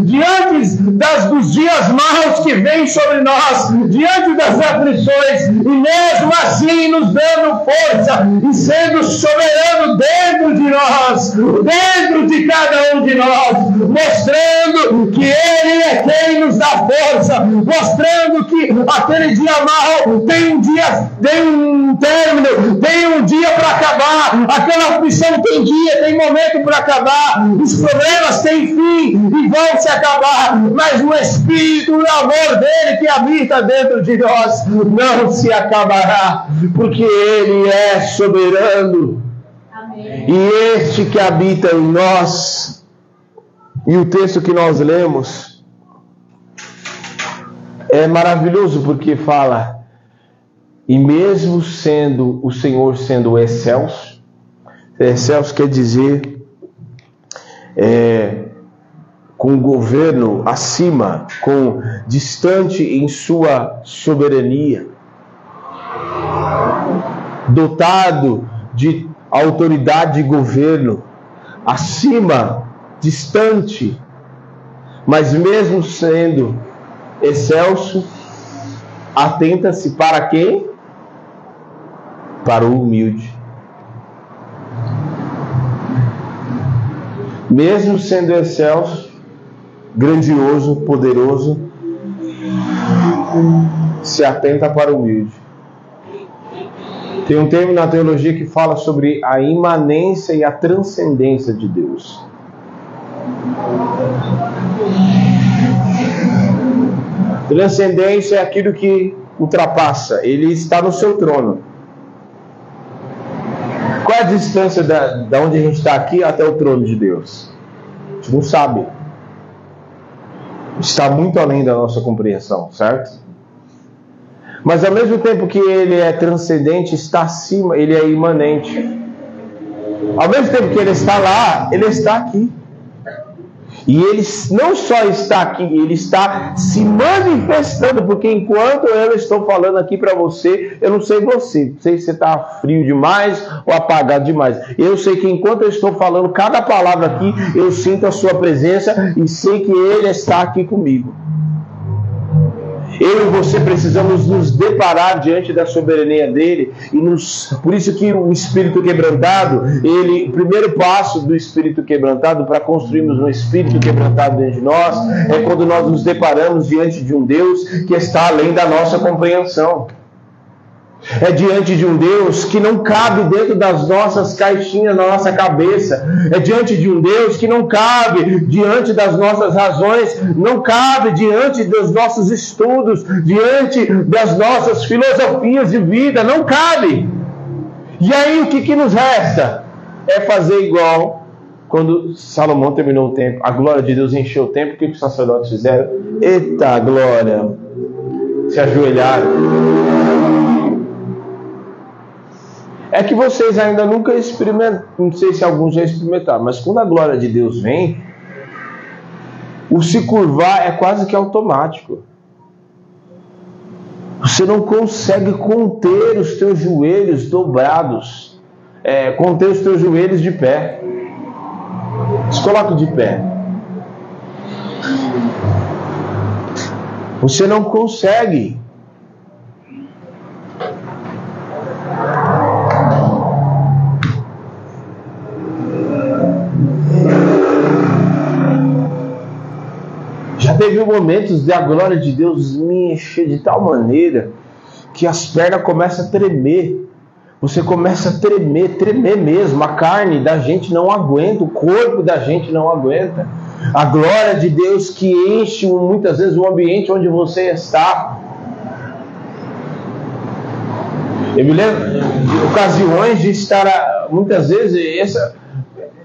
diante das, dos dias maus que vêm sobre nós, diante das aflições, e mesmo assim nos dando força e sendo soberano dentro de nós, dentro de cada um de nós, mostrando que Ele é quem nos dá força, mostrando que aquele dia mau tem um dia, tem um término, tem um dia para acabar, aquela aflição tem dia, tem momento para acabar, os problemas têm fim, e vão se acabar, mas o Espírito o amor dele que habita dentro de nós não se acabará, porque ele é soberano. Amém. E este que habita em nós, e o texto que nós lemos, é maravilhoso porque fala, e mesmo sendo o Senhor sendo excelso, excelso quer dizer é, com o governo acima, com distante em sua soberania, dotado de autoridade e governo, acima, distante, mas mesmo sendo excelso, atenta-se para quem? Para o humilde. Mesmo sendo excelso, grandioso, poderoso, se atenta para o humilde. Tem um termo na teologia que fala sobre a imanência e a transcendência de Deus. Transcendência é aquilo que ultrapassa, ele está no seu trono. Qual é a distância da, da onde a gente está aqui até o trono de Deus? A gente não sabe está muito além da nossa compreensão, certo? Mas ao mesmo tempo que ele é transcendente, está acima, ele é imanente. Ao mesmo tempo que ele está lá, ele está aqui. E ele não só está aqui, ele está se manifestando, porque enquanto eu estou falando aqui para você, eu não sei você, não sei se você está frio demais ou apagado demais. Eu sei que enquanto eu estou falando cada palavra aqui, eu sinto a sua presença e sei que ele está aqui comigo. Eu e você precisamos nos deparar diante da soberania dele e nos, por isso que o espírito quebrantado, ele, o primeiro passo do espírito quebrantado para construirmos um espírito quebrantado dentro de nós é quando nós nos deparamos diante de um Deus que está além da nossa compreensão. É diante de um Deus que não cabe dentro das nossas caixinhas na nossa cabeça. É diante de um Deus que não cabe diante das nossas razões, não cabe diante dos nossos estudos, diante das nossas filosofias de vida, não cabe. E aí o que, que nos resta? É fazer igual quando Salomão terminou o tempo, a glória de Deus encheu o tempo, o que, que os sacerdotes fizeram? Eita glória! Se ajoelharam é que vocês ainda nunca experimentaram, não sei se alguns já experimentaram, mas quando a glória de Deus vem, o se curvar é quase que automático. Você não consegue conter os teus joelhos dobrados, é, conter os teus joelhos de pé. Se coloque de pé. Você não consegue. Teve momentos de a glória de Deus me encher de tal maneira que as pernas começam a tremer. Você começa a tremer, tremer mesmo. A carne da gente não aguenta, o corpo da gente não aguenta. A glória de Deus que enche muitas vezes o ambiente onde você está. Eu me lembro ocasiões de estar, muitas vezes, essa,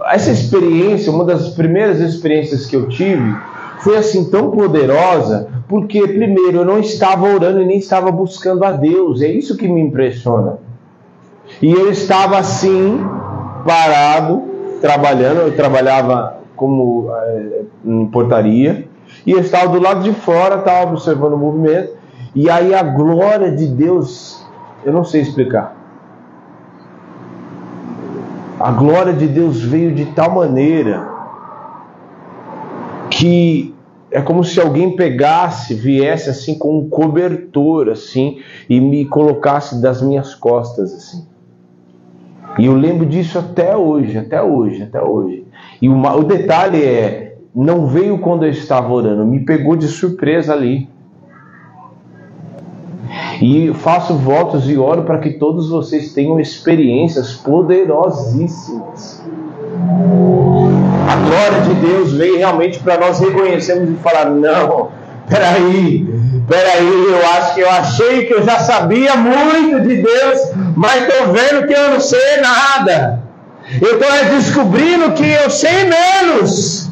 essa experiência, uma das primeiras experiências que eu tive, foi assim tão poderosa, porque primeiro eu não estava orando e nem estava buscando a Deus. É isso que me impressiona. E eu estava assim, parado, trabalhando, eu trabalhava como é, em portaria, e eu estava do lado de fora, estava observando o movimento, e aí a glória de Deus, eu não sei explicar. A glória de Deus veio de tal maneira que é como se alguém pegasse, viesse assim com um cobertor assim e me colocasse das minhas costas assim. E eu lembro disso até hoje, até hoje, até hoje. E uma, o detalhe é, não veio quando eu estava orando, me pegou de surpresa ali. E faço votos e oro para que todos vocês tenham experiências poderosíssimas a glória de Deus veio realmente para nós reconhecermos e falar: não, peraí, peraí, eu acho que eu achei que eu já sabia muito de Deus, mas estou vendo que eu não sei nada. Eu estou descobrindo que eu sei menos.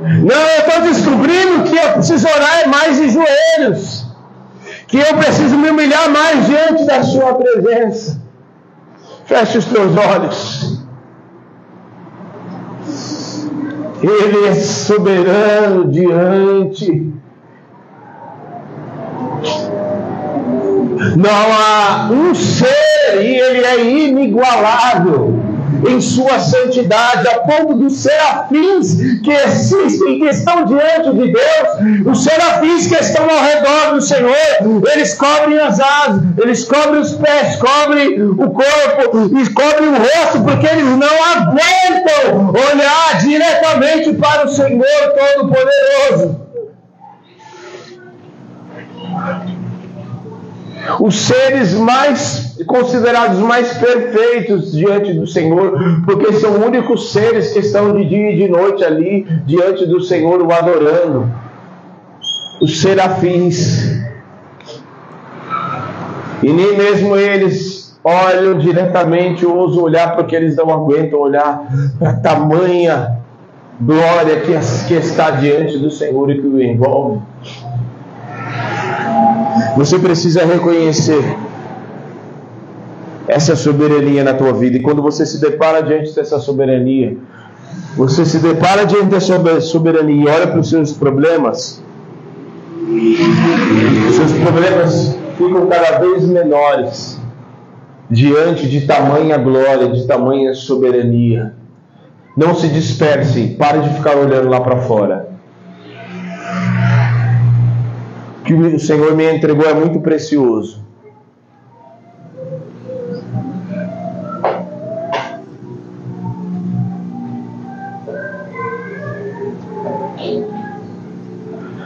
Não, eu estou descobrindo que eu preciso orar mais de joelhos. Que eu preciso me humilhar mais diante da Sua presença. Feche os teus olhos. Ele é soberano diante. Não há um ser e ele é inigualável em sua santidade, a ponto dos serafins que existem, que estão diante de Deus, os serafins que estão ao redor do Senhor, eles cobrem as asas, eles cobrem os pés, cobrem o corpo e cobrem o rosto, porque eles não aguentam olhar diretamente para o Senhor Todo-Poderoso os seres mais considerados mais perfeitos diante do Senhor, porque são únicos seres que estão de dia e de noite ali diante do Senhor o adorando. Os serafins. E nem mesmo eles olham diretamente, ousam olhar, porque eles não aguentam olhar para a tamanha glória que, que está diante do Senhor e que o envolve. Você precisa reconhecer essa soberania na tua vida. E quando você se depara diante dessa soberania, você se depara diante dessa soberania e olha para os seus problemas, os seus problemas ficam cada vez menores diante de tamanha glória, de tamanha soberania. Não se disperse, pare de ficar olhando lá para fora. Que o Senhor me entregou é muito precioso.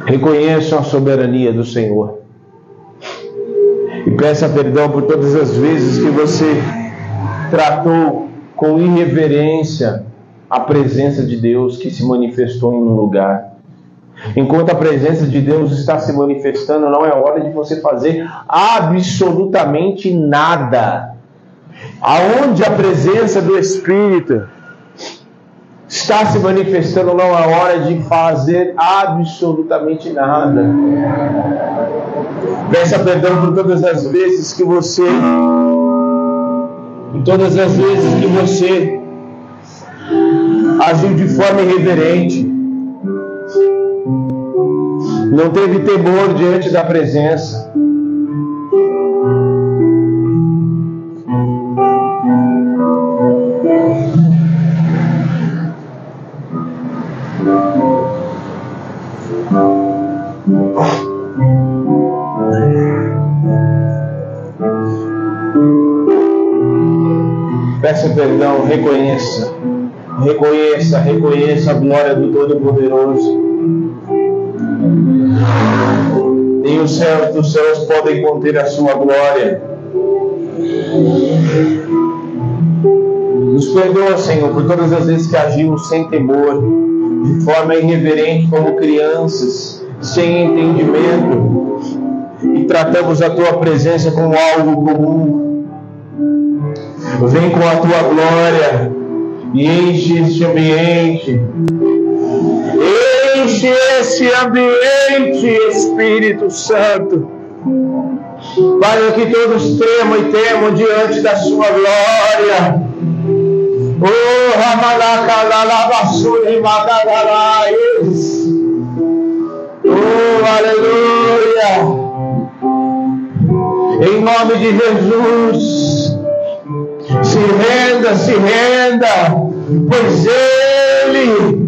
Reconheçam a soberania do Senhor. E peça perdão por todas as vezes que você tratou com irreverência a presença de Deus que se manifestou em um lugar. Enquanto a presença de Deus está se manifestando, não é hora de você fazer absolutamente nada. Aonde a presença do Espírito está se manifestando, não é hora de fazer absolutamente nada. Peça perdão por todas as vezes que você, por todas as vezes que você agiu de forma irreverente, não teve temor diante da presença. Peça perdão, reconheça. Reconheça, reconheça a glória do Todo-Poderoso. Nem os céus dos céus podem conter a sua glória. Nos perdoa, Senhor, por todas as vezes que agimos sem temor, de forma irreverente, como crianças, sem entendimento, e tratamos a tua presença como algo comum. Vem com a tua glória e enche este ambiente. Enche esse ambiente, Espírito Santo, para que todos tremam e temam diante da sua glória. Oh, Ramalacalalabassuri Magadarais. Oh, aleluia. Em nome de Jesus. Se renda, se renda, pois Ele,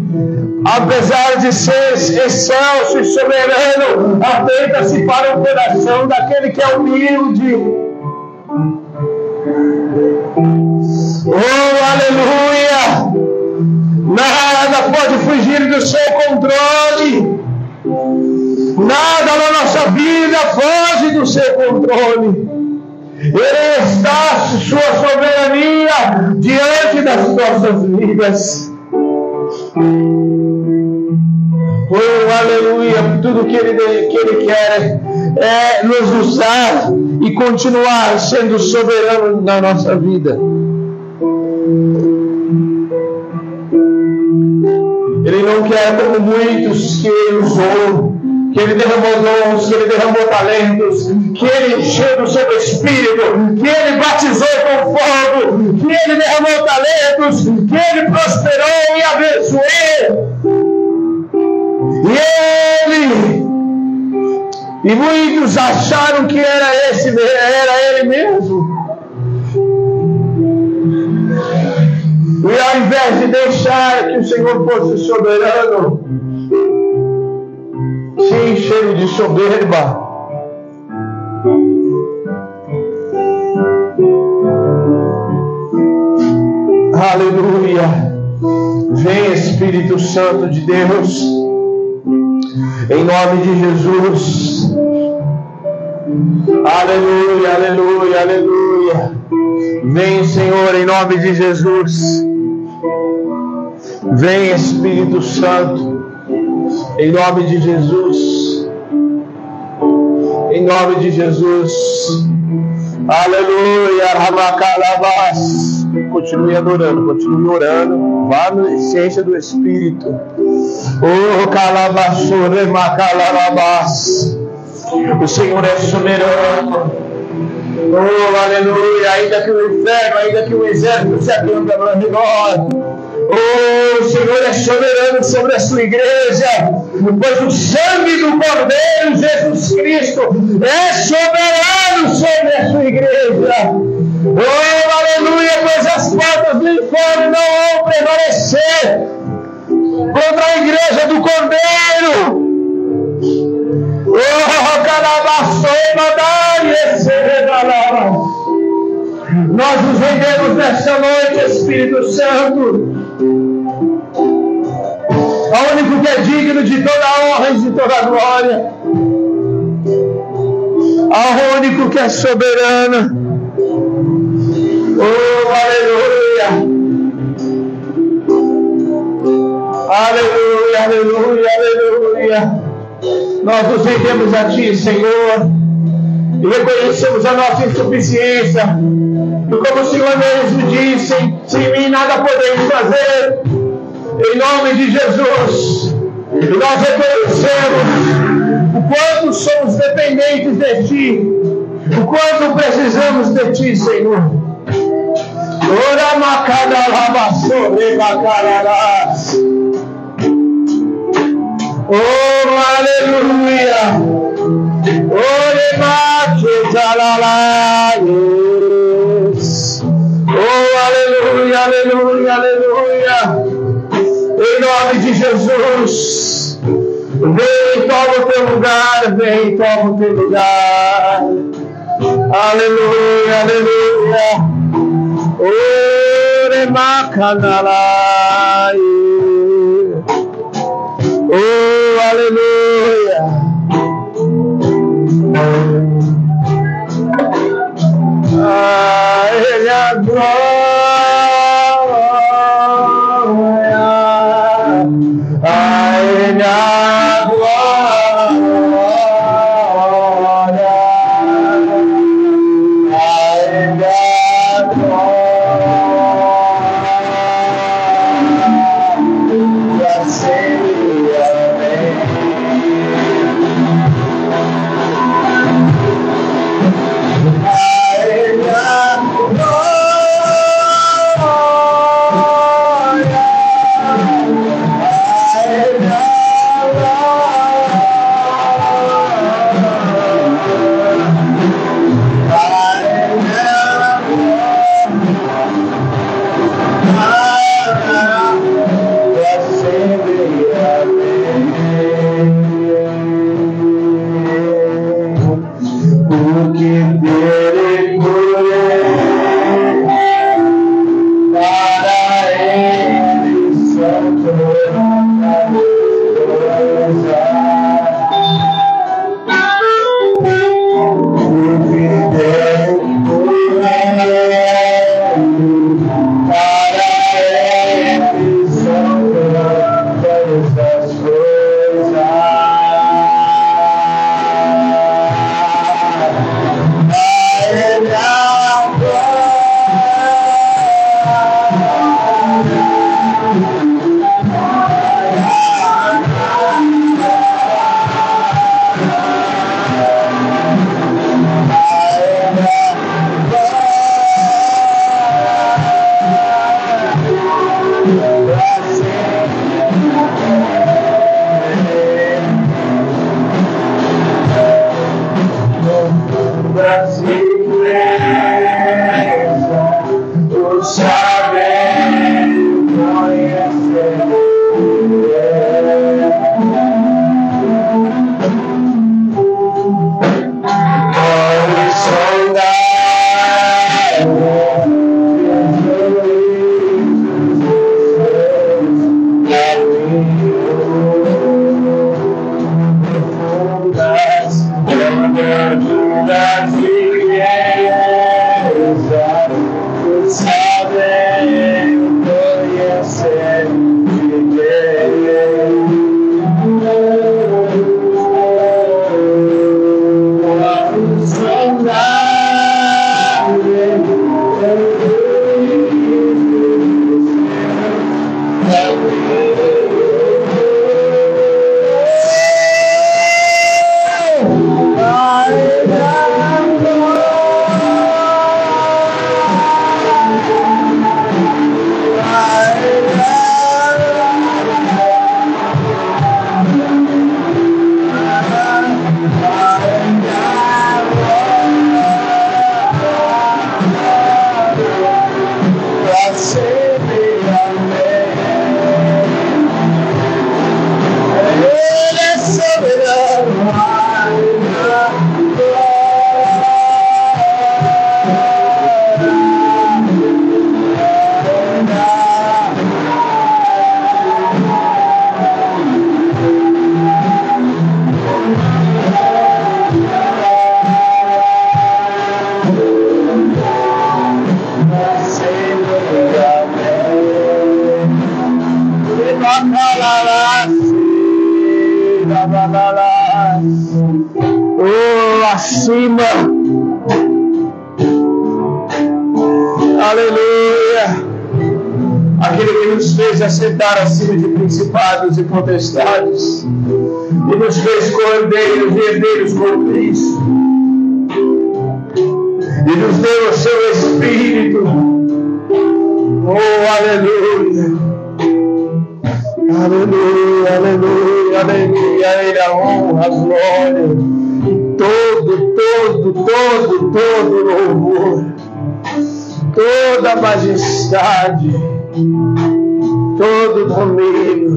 apesar de ser excelso e soberano, atenta-se para o coração daquele que é humilde. Oh, aleluia! Nada pode fugir do seu controle. Nada na nossa vida foge do seu controle. Ele está sua soberania diante das nossas vidas. Oh, aleluia! Tudo que ele, que ele quer é nos usar e continuar sendo soberano na nossa vida. Ele não quer como muitos que ele usou que Ele derramou dons, que Ele derramou talentos, que Ele encheu do seu Espírito, que Ele batizou com fogo, que Ele derramou talentos, que Ele prosperou e abençoou. E Ele, e muitos acharam que era esse, era Ele mesmo. E ao invés de deixar que o Senhor fosse soberano, se encheram de soberba. Aleluia. Vem Espírito Santo de Deus, em nome de Jesus. Aleluia, aleluia, aleluia. Vem, Senhor, em nome de Jesus. Vem, Espírito Santo. Em nome de Jesus. Em nome de Jesus. Aleluia. Ramacalabas. Continue adorando, continue orando. Vá na essência do Espírito. Oh, calabasure macalabas. O Senhor é soberano. Oh, aleluia! Ainda que o inferno, ainda que o exército se acampe ao redor. Oh, o Senhor é soberano sobre a sua igreja, pois o sangue do Cordeiro Jesus Cristo é soberano sobre a sua igreja. Oh, aleluia, pois as portas do inferno não vão prevalecer contra a igreja do Cordeiro. Oh, Nós nos rendemos nesta noite, Espírito Santo. Ao único que é digno de toda honra e de toda glória. Ao único que é soberano. Oh, aleluia. Aleluia, aleluia, aleluia. Nós nos rendemos a Ti, Senhor, e reconhecemos a nossa insuficiência. E como o Senhor mesmo disse, sem mim nada podemos fazer. Em nome de Jesus, nós reconhecemos o quanto somos dependentes de Ti, o quanto precisamos de Ti, Senhor. Ora macada lava sobre macararás. Oh, aleluia. Ore yes. Oh, aleluia, aleluia, aleluia. Em nome de Jesus. Vem, toma o teu lugar, vem, toma o teu lugar. Aleluia, aleluia. Ore macanalai. Oh, aleluia. Ah, ele é assentar acima de principados e potestades e nos fez cordeiros e herdeiros com Cristo e nos deu o seu Espírito. Oh, aleluia. Aleluia, aleluia, aleluia. Ele a honra, a glória. Todo, todo, todo, todo louvor. Toda majestade. Todo domínio.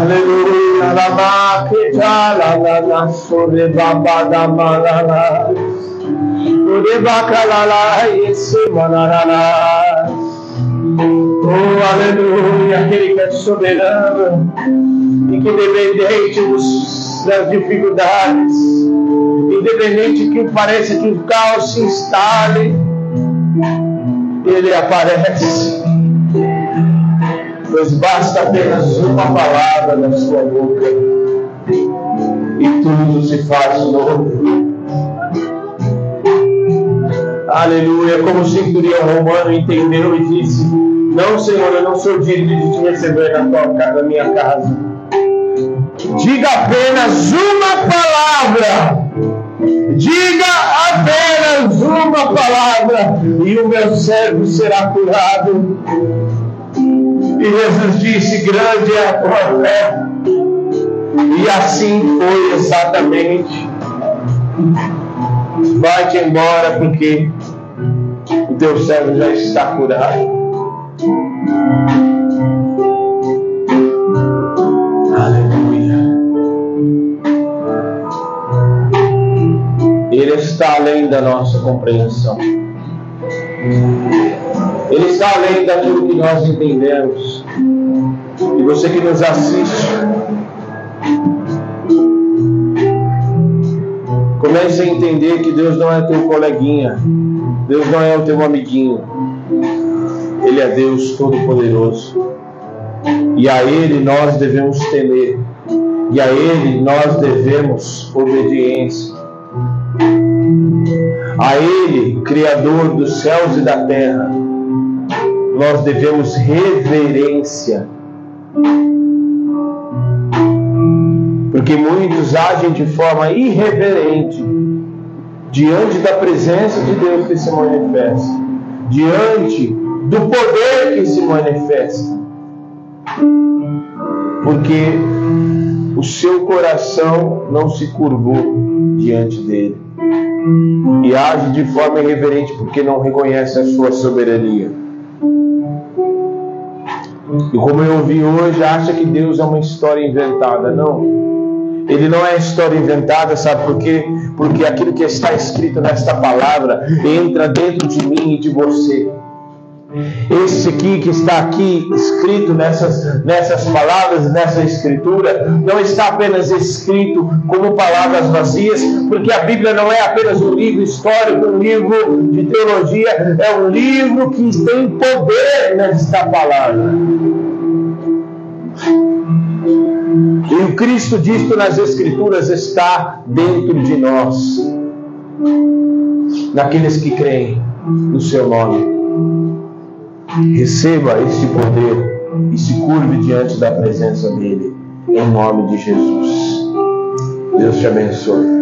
Aleluia, la maqueta, la la la, sobre babada malala. Sobre bacalala, esse manarala. Oh, aleluia, aquele que é soberano e que independente dos, das dificuldades, independente que pareça que o caos se instale, ele aparece. Pois basta apenas uma palavra da sua boca e tudo se faz novo. Aleluia. Como o centurião romano entendeu e disse: Não, Senhor, eu não sou digno de te receber na, tua, na minha casa. Diga apenas uma palavra. Diga apenas uma palavra e o meu servo será curado. E Jesus disse: Grande é a tua fé. E assim foi exatamente. Vai-te embora, porque o teu servo já está curado. Aleluia. Ele está além da nossa compreensão. Ele está além daquilo que nós entendemos. E você que nos assiste, comece a entender que Deus não é teu coleguinha, Deus não é o teu amiguinho, Ele é Deus Todo-Poderoso. E a Ele nós devemos temer, e a Ele nós devemos obediência. A Ele, Criador dos céus e da terra, nós devemos reverência. Porque muitos agem de forma irreverente diante da presença de Deus que se manifesta, diante do poder que se manifesta. Porque o seu coração não se curvou diante dele e age de forma irreverente porque não reconhece a sua soberania. E como eu ouvi hoje, acha que Deus é uma história inventada. Não. Ele não é história inventada, sabe por quê? Porque aquilo que está escrito nesta palavra entra dentro de mim e de você. Esse aqui que está aqui escrito nessas, nessas palavras, nessa escritura, não está apenas escrito como palavras vazias, porque a Bíblia não é apenas um livro histórico, um livro de teologia, é um livro que tem poder nesta palavra. E o Cristo dito nas Escrituras está dentro de nós, naqueles que creem no seu nome. Receba este poder e se curve diante da presença dele, em nome de Jesus. Deus te abençoe.